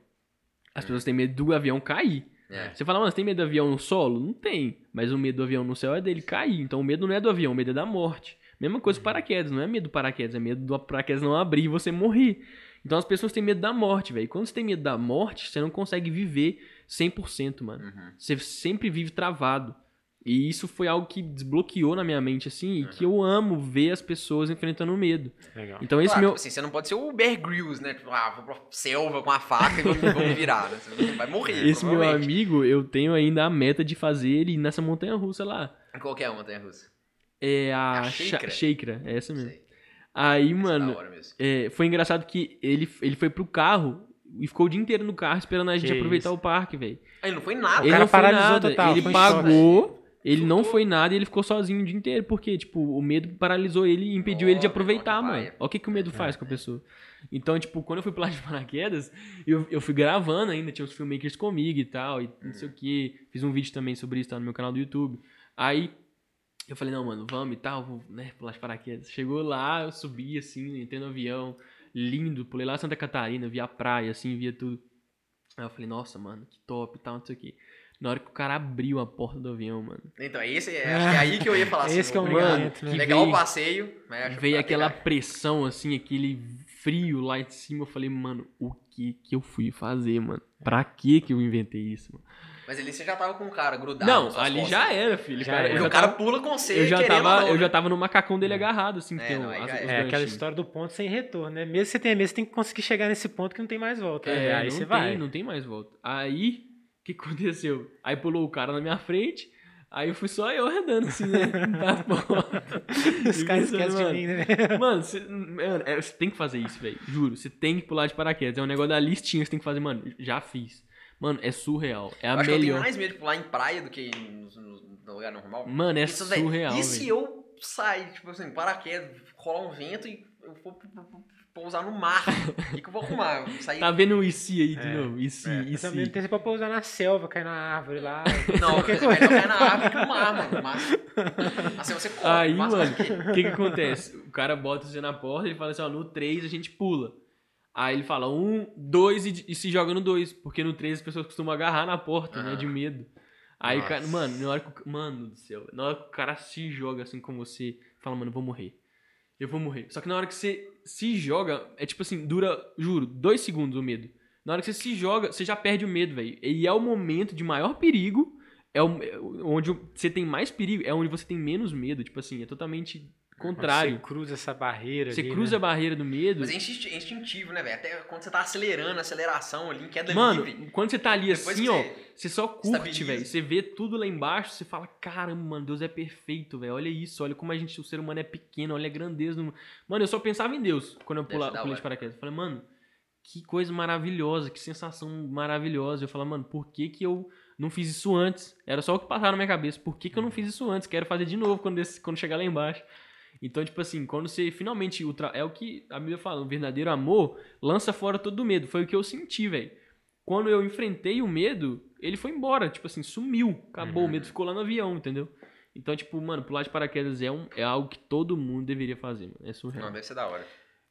As pessoas têm medo do avião cair. É. Você fala, mano, você tem medo do avião no solo? Não tem. Mas o medo do avião no céu é dele cair. Então o medo não é do avião, o medo é da morte. Mesma coisa com paraquedas. Não é medo do paraquedas, é medo do paraquedas não abrir e você morrer. Então as pessoas têm medo da morte, velho. Quando você tem medo da morte, você não consegue viver 100%, mano. Uhum. Você sempre vive travado. E isso foi algo que desbloqueou na minha mente, assim, e que eu amo ver as pessoas enfrentando o medo. Legal. Então esse Claro, meu. tipo assim, você não pode ser o Bear Grylls, né? Tipo, ah, vou pra selva com a faca e vou, vou me virar. Né? Você vai morrer, Esse meu amigo, eu tenho ainda a meta de fazer ele ir nessa montanha russa lá. Qual que é a montanha russa? É a, A Sheikra? Sheikra, é essa mesmo. Sei. Aí, Essa é mano, é, foi engraçado que ele, ele foi pro carro e ficou o dia inteiro no carro esperando a gente Que aproveitar isso. o parque, velho. Aí não foi nada. Ele cara não foi paralisou nada, total, ele pagou, ele não foi nada e ele ficou sozinho o dia inteiro, porque, tipo, o medo paralisou ele e impediu Ó, ele de aproveitar, mano. Olha o que, que o medo faz com a pessoa. Então, tipo, quando eu fui pular de paraquedas, eu, eu fui gravando ainda, tinha uns filmmakers comigo e tal, e não sei o que. Fiz um vídeo também sobre isso, tá no meu canal do YouTube. Aí, eu falei, não, mano, vamos e tal, vou, né, pular de paraquedas. Chegou lá, eu subi, assim, entrei no avião, lindo, pulei lá Santa Catarina, vi a praia, assim, via tudo. Aí eu falei, nossa, mano, que top e tal, não sei o que. Na hora que o cara abriu a porta do avião, mano, Então, esse é, acho que é aí que eu ia falar assim. Esse que é o momento, né? que Legal veio- o passeio, mas acho que veio pra aquela pegar- pressão, assim, aquele frio lá em cima. Eu falei, mano, o que que eu fui fazer, mano? Pra que que eu inventei isso, mano? Mas ali você já tava com o cara grudado. não, ali costas. já era, filho. Já cara, era. eu Porque já o cara tava, pula com você, eu já tava, não, eu né? já tava no macacão dele agarrado, assim, É, não, as- é. É aquela história do ponto sem retorno, né? Mesmo que você tenha medo, você tem que conseguir chegar nesse ponto que não tem mais volta. né? É, Aí não você tem, vai. não tem mais volta. Aí, o que aconteceu? Aí pulou o cara na minha frente, aí eu fui só eu andando assim, né? Na porta. Os caras esquecem de mim, né? Mano, você, mano, é, você tem que fazer isso, velho. Juro, você tem que pular de paraquedas. É um negócio da listinha que você tem que fazer, mano. Já fiz. Mano, é surreal. É a Eu acho que eu tenho melhor. mais medo de pular em praia do que no, no- no lugar normal. Mano, é Isso, surreal, E se eu sair, tipo assim, paraquedas, rolar um vento e eu for pousar no mar? O que, que eu vou arrumar? Eu vou sair... Tá vendo o IC aí de É, novo? IC, é. IC. Também tem pra pousar na selva, cair na árvore lá. Não, coisa. vai cair na árvore que no mar, mano. Mas, assim, você corre. Aí, mas- mano, o que, que acontece? O cara bota você na porta e fala assim, ó, no 3 a gente pula. Aí ele fala um, dois e, e se joga no dois. Porque no três as pessoas costumam agarrar na porta, né? Ah. De medo. Aí, o Nossa. cara, mano, na hora que o, mano do céu, na hora que o cara se joga assim com você, fala, mano, eu vou morrer. Eu vou morrer. Só que na hora que você se joga, é tipo assim, dura, juro, dois segundos o medo. Na hora que você se joga, você já perde o medo, velho. E é o momento de maior perigo, é o, é onde você tem mais perigo, é onde você tem menos medo. Tipo assim, é totalmente contrário. Você cruza essa barreira Você ali, cruza né? a barreira do medo. Mas é é instintivo, né, velho? Até quando você tá acelerando, aceleração ali, em queda Mano, livre. quando você tá ali Depois assim, ó, você só curte, velho. Você vê tudo lá embaixo, você fala, caramba, mano, Deus é perfeito, velho. Olha isso, olha como a gente, o ser humano é pequeno, olha a grandeza. Do... Mano, eu só pensava em Deus quando eu pula, pulei de paraquedas. Eu falei, mano, que coisa maravilhosa, que sensação maravilhosa. Eu falei, mano, por que que eu não fiz isso antes? Era só o que passava na minha cabeça. Por que que eu não fiz isso antes? Quero fazer de novo quando, esse- quando chegar lá embaixo. Então, tipo assim, quando você finalmente. ultra- É o que a Bíblia fala: o verdadeiro amor lança fora todo o medo. Foi o que eu senti, velho. Quando eu enfrentei o medo, ele foi embora. Tipo assim, sumiu. Acabou. O medo ficou lá no avião, entendeu? Então, tipo, mano, pular de paraquedas é, um, é algo que todo mundo deveria fazer, mano. É surreal. Não, deve ser da hora.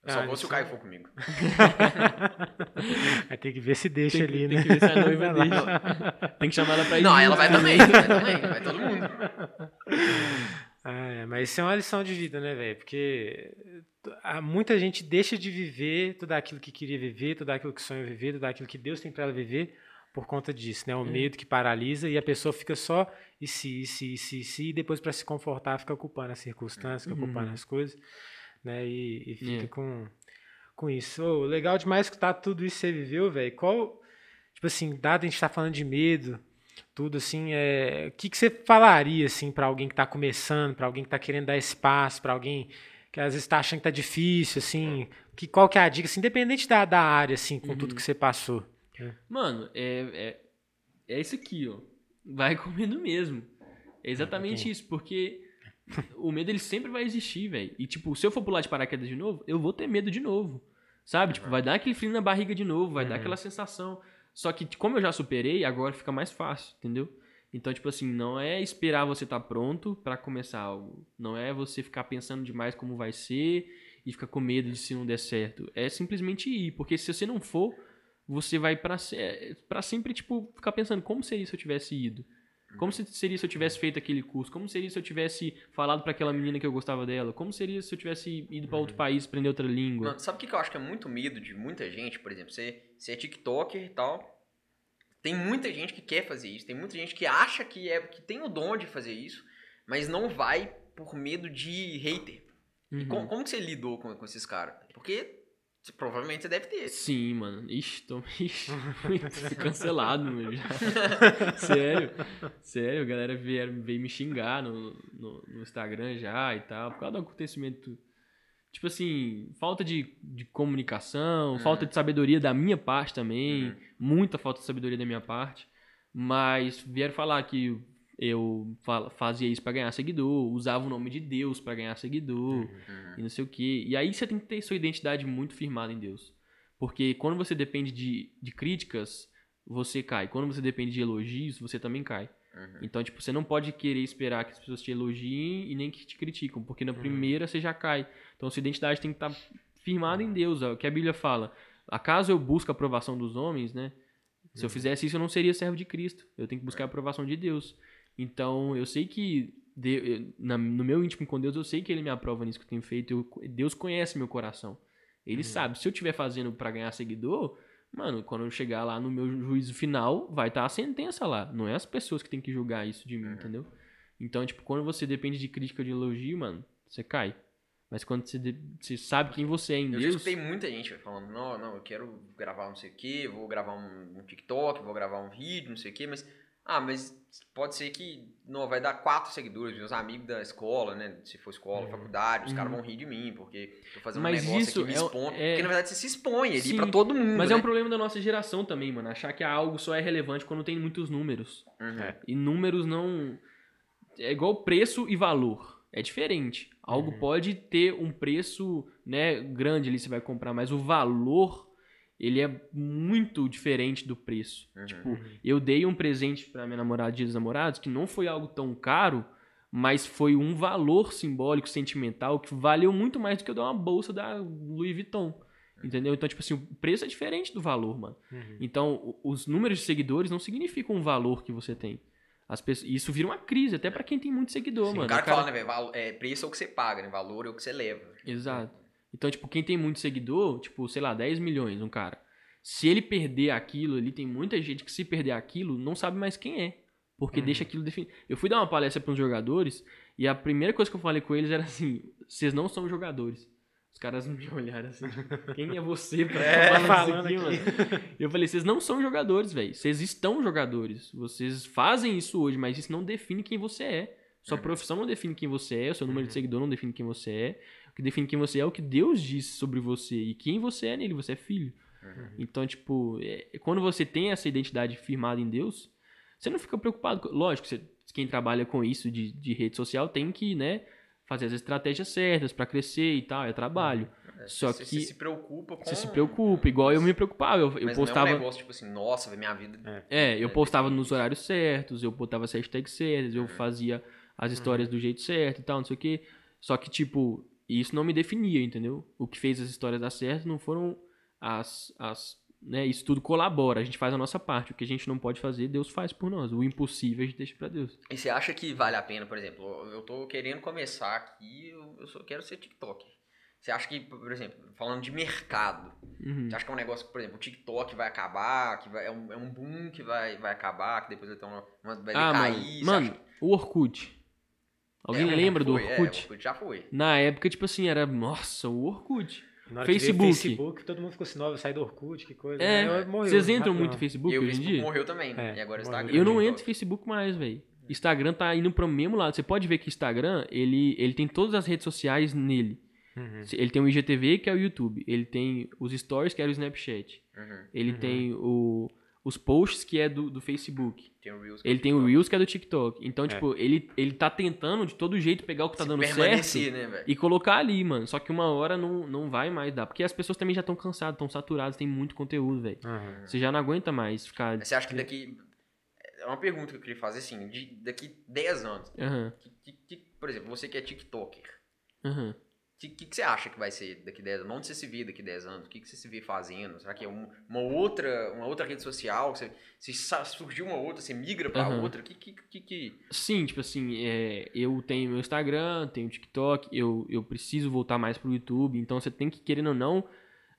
Eu Ah, só vou se o Caio é- for comigo. Vai ter que ver se deixa Tem ali, tem né? que ver se a noiva deixa. Tem que chamar ela pra ir. Não, junto ela vai também. Vai também. Vai todo mundo. Ah, é, mas isso é uma lição de vida, né, velho? Porque há muita gente deixa de viver tudo aquilo que queria viver, tudo aquilo que sonha viver, tudo aquilo que Deus tem para ela viver por conta disso, né? O medo que paralisa e a pessoa fica só e se, e se, e se, e se, e depois para se confortar fica culpando as circunstâncias, fica culpando as coisas, né? E, e fica É. com, com isso. Ô, legal demais escutar tudo isso que você viveu, velho. Qual, tipo assim, dado a gente tá falando de medo, tudo assim, é, o que, que você falaria assim para alguém que está começando, para alguém que está querendo dar espaço, para alguém que às vezes está achando que tá difícil, assim, que qual que é a dica, assim, independente da, da área, assim, com tudo que você passou. Mano, é, é, é isso aqui, ó. Vai com medo mesmo. É exatamente Ok. isso, porque o medo ele sempre vai existir, velho. E tipo, se eu for pular de paraquedas de novo, eu vou ter medo de novo. Sabe? Tipo, vai dar aquele frio na barriga de novo, vai dar Uhum. aquela sensação. Só que como eu já superei, agora fica mais fácil, entendeu? Então, tipo assim, não é esperar você estar pronto pra começar algo. Não é você ficar pensando demais como vai ser e ficar com medo de se não der certo. É simplesmente ir, porque se você não for, você vai se- pra sempre, tipo, ficar pensando como seria se eu tivesse ido? Como se- seria se eu tivesse feito aquele curso? Como seria se eu tivesse falado pra aquela menina que eu gostava dela? Como seria se eu tivesse ido pra outro país aprender outra língua? Mano, sabe o que eu acho que é muito medo de muita gente? Por exemplo, você, você é TikToker e tal. Tem muita gente que quer fazer isso. Tem muita gente que acha que, é, que tem o dom de fazer isso, mas não vai por medo de hater. E Uhum. como, como que você lidou com, com esses caras? Porque você- provavelmente você deve ter. Sim, mano. Ixi, tô ixi, fui cancelado, meu. Já. Sério. Sério, a galera veio, veio me xingar no, no, no Instagram já e tal, por causa do acontecimento. Tipo assim, falta de, de comunicação, Uhum. falta de sabedoria da minha parte também, Uhum. muita falta de sabedoria da minha parte. Mas vieram falar que eu fa- fazia isso pra ganhar seguidor, usava o nome de Deus pra ganhar seguidor Uhum. e não sei o quê. E aí você tem que ter sua identidade muito firmada em Deus. Porque quando você depende de, de críticas, você cai. Quando você depende de elogios, você também cai. Uhum. Então, tipo, você não pode querer esperar que as pessoas te elogiem e nem que te criticam, porque na primeira você já cai. Então, sua identidade tem que estar firmada em Deus. É o que a Bíblia fala. Acaso eu busco a aprovação dos homens, né? Se eu fizesse isso, eu não seria servo de Cristo. Eu tenho que buscar a aprovação de Deus. Então, eu sei que de- eu- na- no meu íntimo com Deus, eu sei que Ele me aprova nisso que eu tenho feito. Eu- Deus conhece meu coração. Ele sabe. Se eu estiver fazendo pra ganhar seguidor, mano, quando eu chegar lá no meu juízo final, vai estar a sentença lá. Não é as pessoas que têm que julgar isso de mim, entendeu? Então, tipo, quando você depende de crítica, de elogio, mano, você cai. Mas quando você, de- você sabe quem você é em Eu Deus. escutei muita gente falando, não, não, eu quero gravar não sei o que, vou gravar um, um TikTok, vou gravar um vídeo, não sei o que, mas. Ah, mas pode ser que não vai dar quatro seguidores, meus amigos da escola, né? Se for escola, faculdade, os caras vão rir de mim, porque tô fazendo Uhum. Mas um negócio isso aqui me é expondo. é- Porque na verdade você se expõe ali Sim, pra todo mundo. Mas né? é um problema da nossa geração também, mano. Achar que algo só é relevante quando tem muitos números. Uhum. É. E números não. É igual preço e valor. É diferente. Algo Uhum. pode ter um preço né, grande ali, você vai comprar, mas o valor ele é muito diferente do preço. Uhum. Tipo, eu dei um presente pra minha namorada dos namorados que não foi algo tão caro, mas foi um valor simbólico, sentimental, que valeu muito mais do que eu dar uma bolsa da Louis Vuitton. Entendeu? Então, tipo assim, o preço é diferente do valor, mano. Uhum. Então, os números de seguidores não significam o valor que você tem. As pessoas, e isso vira uma crise, até pra quem tem muito seguidor, Sim, mano. o cara O que fala, né, velho? É, preço é o que você paga, né? Valor é o que você leva. Exato. Então, tipo, quem tem muito seguidor, tipo, sei lá, 10 milhões, um cara. Se ele perder aquilo ali, tem muita gente que se perder aquilo, não sabe mais quem é. Porque Uhum. deixa aquilo definido. Eu fui dar uma palestra para uns jogadores e a primeira coisa que eu falei com eles era assim: vocês não são jogadores. Os caras me olharam assim, tipo, quem é você pra É, isso falando aqui, aqui. mano? Eu falei, vocês não são jogadores, velho. Vocês estão jogadores. Vocês fazem isso hoje, mas isso não define quem você é. Sua Uhum. profissão não define quem você é, o seu número de Uhum. seguidor não define quem você é. O que define quem você é é o que Deus disse sobre você e quem você é nele. Você é filho. Uhum. Então, tipo, é- quando você tem essa identidade firmada em Deus, você não fica preocupado. Lógico, você- quem trabalha com isso de, de rede social tem que, né, fazer as estratégias certas pra crescer e tal, é trabalho. É, Só você, que- você se preocupa com... Você se preocupa, igual eu me preocupava. Eu, eu postava. não é um negócio, tipo assim, nossa, minha vida... É, eu É, postava nos horários certos, eu botava as hashtags certas, eu Uhum. fazia as histórias do jeito certo e tal, não sei o quê. Só que, tipo, isso não me definia, entendeu? O que fez as histórias dar certo não foram as. as né, isso tudo colabora, a gente faz a nossa parte. O que a gente não pode fazer, Deus faz por nós. O impossível a gente deixa pra Deus. E você acha que vale a pena, por exemplo, eu tô querendo começar aqui, eu só quero ser TikToker. Você acha que, por exemplo, falando de mercado, Uhum. você acha que é um negócio que, por exemplo, o TikTok vai acabar, que vai, é, um, é um boom que vai, vai acabar, que depois vai ter uma, uma vai Ah, decair? mano, mano, o Orkut. Alguém É, lembra do foi, é, Orkut? Orkut já foi. Na época, tipo assim, era. Nossa, o Orkut. Facebook. Facebook, todo mundo ficou assim, nova, sai do Orkut, que coisa. É, né? Morreu, vocês entram muito no Facebook e o hoje em Facebook dia? morreu também. É, e agora o morreu. Instagram. Eu não entro no Facebook mais, velho. Instagram tá indo pro mesmo lado. Você pode ver que Instagram, ele, ele tem todas as redes sociais nele. Uhum. Ele tem o IGTV, que é o YouTube. Ele tem os Stories, que é o Snapchat. Uhum. Ele Uhum. tem o, os posts, que é do, do Facebook. Tem o Reels. que é Ele tem o. Reels, que é do TikTok. Então, É. tipo, ele, ele tá tentando de todo jeito pegar o que tá Se dando certo né, e colocar ali, mano. Só que uma hora não, não vai mais dar. Porque as pessoas também já estão cansadas, estão saturadas, tem muito conteúdo, velho. Uhum. Você já não aguenta mais ficar. Você acha que daqui. É uma pergunta que eu queria fazer assim, de, daqui 10 anos. Aham, que- que- que- por exemplo, você que é TikToker. aham. O que, que, que você acha que vai ser daqui 10 anos? Onde você se vê daqui 10 anos? O que, que você se vê fazendo? Será que é um- uma, outra, uma outra rede social? Você, se surgiu uma outra, você migra pra Aham. outra? O que, que, que, que- Sim, tipo assim, é, eu tenho meu Instagram, tenho TikTok, eu, eu preciso voltar mais pro YouTube, então você tem que, querendo ou não,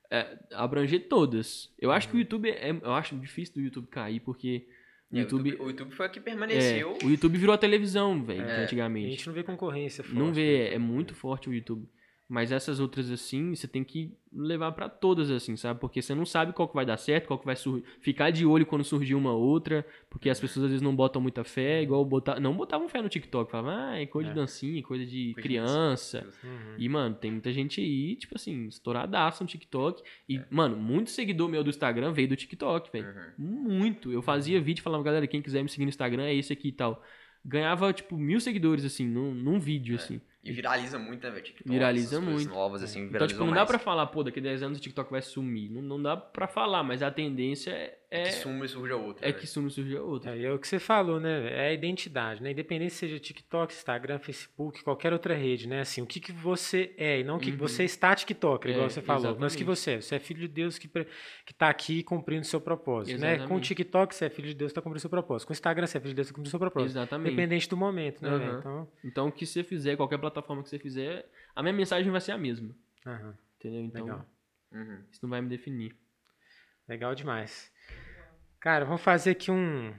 é, abranger todas. Eu acho que o YouTube é. Eu acho difícil do YouTube cair, porque o é, YouTube. o YouTube foi o que é, permaneceu. o YouTube virou a televisão, velho, É, A antigamente. gente não vê concorrência forte. Não vê, né? é muito forte o YouTube. Mas essas outras assim, você tem que levar pra todas assim, sabe? Porque você não sabe qual que vai dar certo, qual que vai surgir. Ficar de olho quando surgir uma outra, porque as pessoas às vezes não botam muita fé, igual botar, não botavam fé no TikTok, falavam, ah, é coisa É. de dancinha, coisa de Coisa de criança. Uhum. E, mano, tem muita gente aí, tipo assim, estouradaça no TikTok. E, mano, muito seguidor meu do Instagram veio do TikTok, velho. Uhum. Muito. Eu fazia vídeo e falava, galera, quem quiser me seguir no Instagram é esse aqui e tal. Ganhava, tipo, mil seguidores, assim, num, num vídeo, assim. E viraliza muito, né, velho? TikTok, Viraliza muito. novas, assim, Então, tipo, não dá mais. pra falar, pô, daqui a 10 anos o TikTok vai sumir. Não, não dá pra falar, mas a tendência é, é, Que suma e surja outra. é velho. que sume e surja outra. É, é o que você falou, né? É a identidade, né? Independente se seja TikTok, Instagram, Facebook, qualquer outra rede, né? Assim, o que, que você é e não o que Uhum. você está TikToker, igual É, você falou. Mas o exatamente. que você é? Você é filho de Deus que, pre- que tá aqui cumprindo seu propósito, né? Com o Exatamente. TikTok, você é filho de Deus que tá cumprindo seu propósito. Com o Instagram, você é filho de Deus que tá cumprindo seu propósito. Exatamente. Independente do momento, né? Velho? Então, Então, o que você fizer, qualquer plataforma que você fizer, a minha mensagem vai ser a mesma. aham, Entendeu? Então, legal. Uhum. isso não vai me definir. Legal demais. Cara, vamos fazer aqui um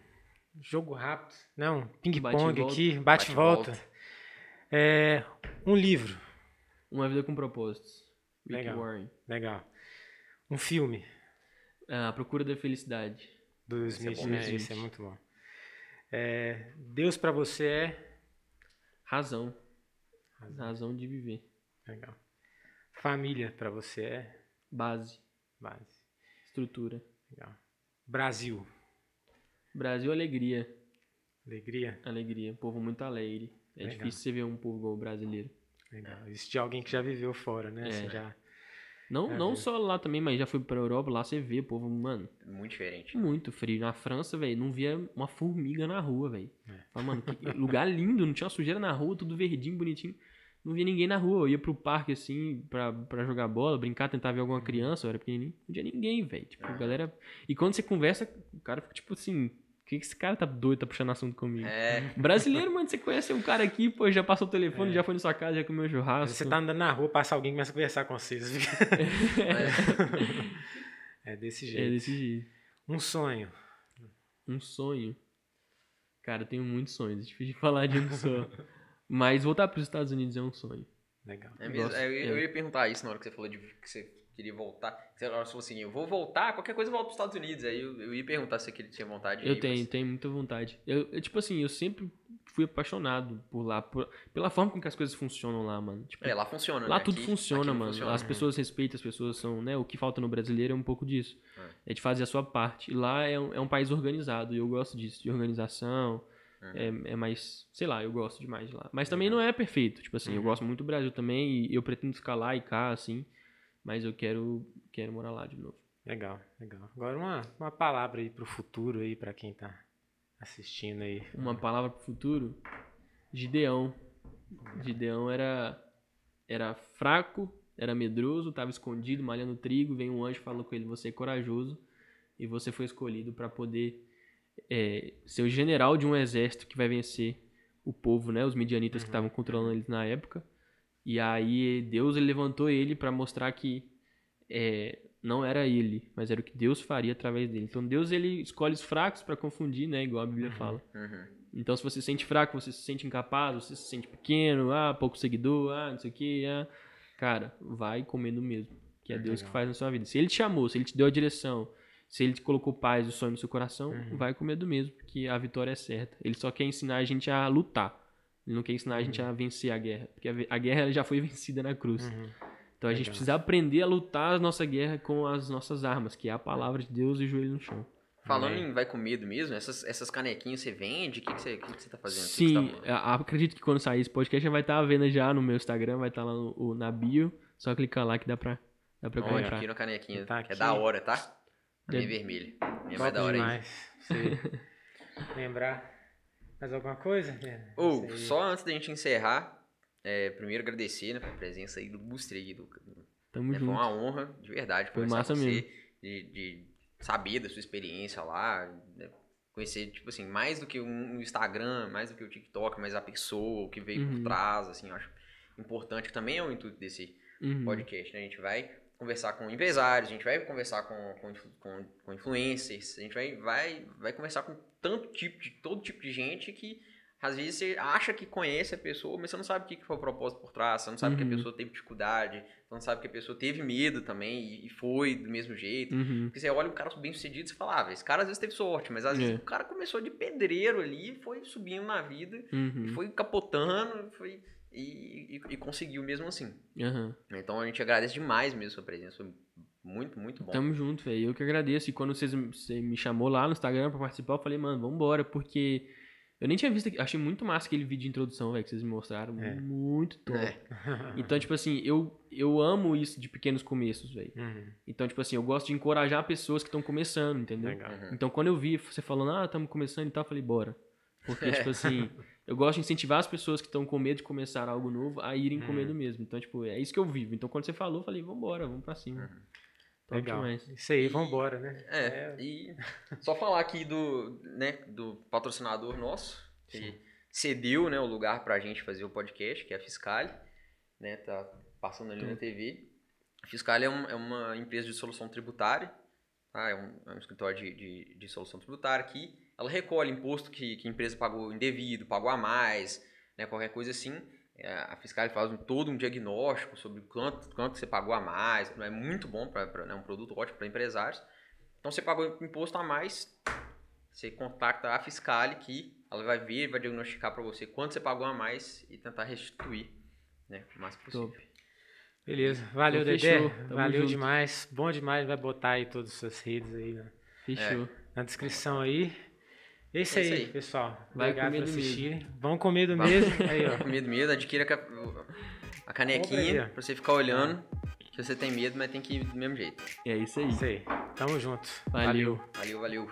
jogo rápido, não, um ping-pong aqui, bate-volta. Bate-volta. É, um livro, Uma vida com propósitos. Rick Legal. Warren. legal. Um filme Ah, a procura da felicidade. do é Smith, bom, né? Esse é muito bom. É, Deus pra você é Razão. Razão de viver. legal. Família pra você é Base. base, Estrutura. legal. Brasil, Brasil, alegria. alegria, Alegria. Povo muito alegre. É Legal. difícil você ver um povo igual o brasileiro. legal. Isso de alguém que já viveu fora, né? É. Você já Não, É, não viu? só lá também, mas já fui pra Europa, lá você vê, povo, mano, Muito diferente. muito frio. Na França, velho, não via uma formiga na rua, velho. É. Fala, mano, que lugar lindo, não tinha uma sujeira na rua, tudo verdinho, bonitinho. Não via ninguém na rua. Eu ia pro parque, assim, pra, pra jogar bola, brincar, tentar ver alguma criança, eu era pequenininho. Não tinha ninguém, velho. Tipo, galera... E quando você conversa, o cara fica tipo assim... O que que esse cara tá doido, tá puxando assunto comigo? É, Brasileiro, mano, você conhece um cara aqui, pô, já passou o telefone, já foi na sua casa, já comeu churrasco. Você tá andando na rua, passa alguém começa a conversar com você. você fica- é desse É jeito. desse jeito. Um sonho. Um sonho. Cara, eu tenho muitos sonhos. É difícil de falar de um só. Mas voltar pros Estados Unidos é um sonho. Legal. é mesmo. É, eu, ia- é. eu ia perguntar isso na hora que você falou de que você queria voltar. Você falou assim, eu vou voltar, qualquer coisa eu volto pros Estados Unidos. Aí eu, eu ia perguntar se você queria- tinha vontade de Eu tenho, mas- tenho muita vontade. Eu, eu, tipo assim, eu sempre fui apaixonado por lá, por- pela forma com que as coisas funcionam lá, mano. Tipo, É, lá funciona, Lá né? tudo Aqui- funciona, aqui mano. funciona. As pessoas respeitam, as pessoas são, né? O que falta no brasileiro é um pouco disso. É. É, de fazer a sua parte. E lá é um, é um país organizado e eu gosto disso, de organização. Uhum. É, é mais, sei lá, eu gosto demais de lá. Mas também não é perfeito. Tipo assim, eu Uhum. gosto muito do Brasil também e eu pretendo ficar lá e cá, assim. Mas eu quero, quero morar lá de novo. Legal, legal. Agora uma, uma palavra aí pro futuro aí, pra quem tá assistindo aí. Uma palavra pro futuro? Gideão. Gideão era, era fraco, era medroso, estava escondido, malhando trigo. Vem um anjo e falou com ele: Você é corajoso e você foi escolhido para poder é, ser o general de um exército que vai vencer o povo, né? Os midianitas que estavam controlando eles na época. E aí Deus ele levantou ele para mostrar que é, não era ele, mas era o que Deus faria através dele. Então Deus ele escolhe os fracos para confundir, né? Igual a Bíblia fala. Uhum. Então, se você se sente fraco, você se sente incapaz, você se sente pequeno, ah, pouco seguidor, ah, não sei o que, ah, cara, vai comendo mesmo. Que é Deus que Legal. faz na sua vida. Se ele te chamou, se ele te deu a direção, se ele te colocou paz e sonho no seu coração, Uhum. vai com medo mesmo, porque a vitória é certa. Ele só quer ensinar a gente a lutar. Ele não quer ensinar a gente Uhum. a vencer a guerra, porque a, guerra já foi vencida na cruz. Uhum. Então a gente Legal. precisa aprender a lutar a nossa guerra com as nossas armas, que é a palavra de Deus e o joelho no chão. Falando em vai com medo mesmo, essas, essas canequinhas você vende? O que, que, você, que, que você tá fazendo? Que que Sim, você tá- acredito que quando sair esse podcast já vai estar à venda já no meu Instagram, vai estar lá no, na bio. Só clicar lá que dá pra, dá pra Olha, comprar. aqui na canequinha, Tá que é aqui. da hora, tá? Minha É- é vermelha. Minha Top vai da hora demais. Lembrar mais alguma coisa? É, Ou, aí. só antes da gente encerrar, é, primeiro agradecer né, pela presença aí do Bustre aí, do, Tamo É, foi junto. uma honra, de verdade, Foi massa você, de, de saber da sua experiência lá, né, conhecer, tipo assim, mais do que um Instagram, mais do que o TikTok, mas a pessoa, o que veio por Uhum. trás, assim, eu acho importante, também é o intuito desse Uhum. podcast, né? A gente vai conversar com empresários, a gente vai conversar com, com, com, com influencers, a gente vai, vai, vai conversar com tanto tipo de, todo tipo de gente que às vezes você acha que conhece a pessoa, mas você não sabe o que que foi o propósito por trás, você não sabe que a Uhum. pessoa teve dificuldade, você não sabe que a pessoa teve medo também e, e foi do mesmo jeito. Uhum. Porque você olha um cara bem sucedido e você fala, ah, esse cara às vezes teve sorte, mas às vezes É. o cara começou de pedreiro ali, foi subindo na vida, e Uhum. foi capotando, foi, e, e- e conseguiu mesmo assim. Aham. Então a gente agradece demais mesmo a sua presença. Foi muito, muito bom. Tamo junto, velho. Eu que agradeço. E quando vocês, você me chamou lá no Instagram pra participar, eu falei, mano, vambora, porque eu nem tinha visto. Achei muito massa aquele vídeo de introdução, velho, que vocês me mostraram. É. Muito top. É. Então, tipo assim, eu, eu amo isso de pequenos começos, velho. Uhum. Então, tipo assim, eu gosto de encorajar pessoas que estão começando, entendeu? Uhum. Então, quando eu vi você falando, ah, estamos começando e tal, eu falei, bora. Porque, tipo assim, eu gosto de incentivar as pessoas que estão com medo de começar algo novo a irem com Uhum. medo mesmo. Então, tipo, é isso que eu vivo. Então, quando você falou, eu falei, vambora, vamos pra cima. Top Legal. demais. Isso aí, vambora, né? É, e só falar aqui do, né, do patrocinador nosso, que cedeu né, o lugar pra gente fazer o podcast, que é a Fiscale, né, tá passando ali na TV. A Fiscale é, um- é uma empresa de solução tributária, tá, é, um, é um escritório de, de, de solução tributária que ela recolhe imposto que, que a empresa pagou indevido, pagou a mais, né, qualquer coisa assim. É, A Fiscale faz um- todo um diagnóstico sobre quanto, quanto você pagou a é mais, é muito bom, para é um produto ótimo para empresários. Então você pagou imposto a mais, você contacta a Fiscale que ela vai ver, vai diagnosticar para você quanto você pagou a mais e tentar restituir, né, o mais possível. Top. Beleza. Valeu, Então, Dedé. Valeu junto. demais. Bom demais. Vai botar aí todas as suas redes aí na, Fechou. na descrição aí. É isso É aí, isso aí. pessoal. Vai Obrigado comer por do assistirem. Vão comer do Vamos. mesmo. Aí, ó. Com medo, medo, adquira a canequinha pra você ficar olhando. Que você tem medo, mas tem que ir do mesmo jeito. É isso aí. Isso aí. Tamo junto. Valeu. Valeu. Valeu, valeu.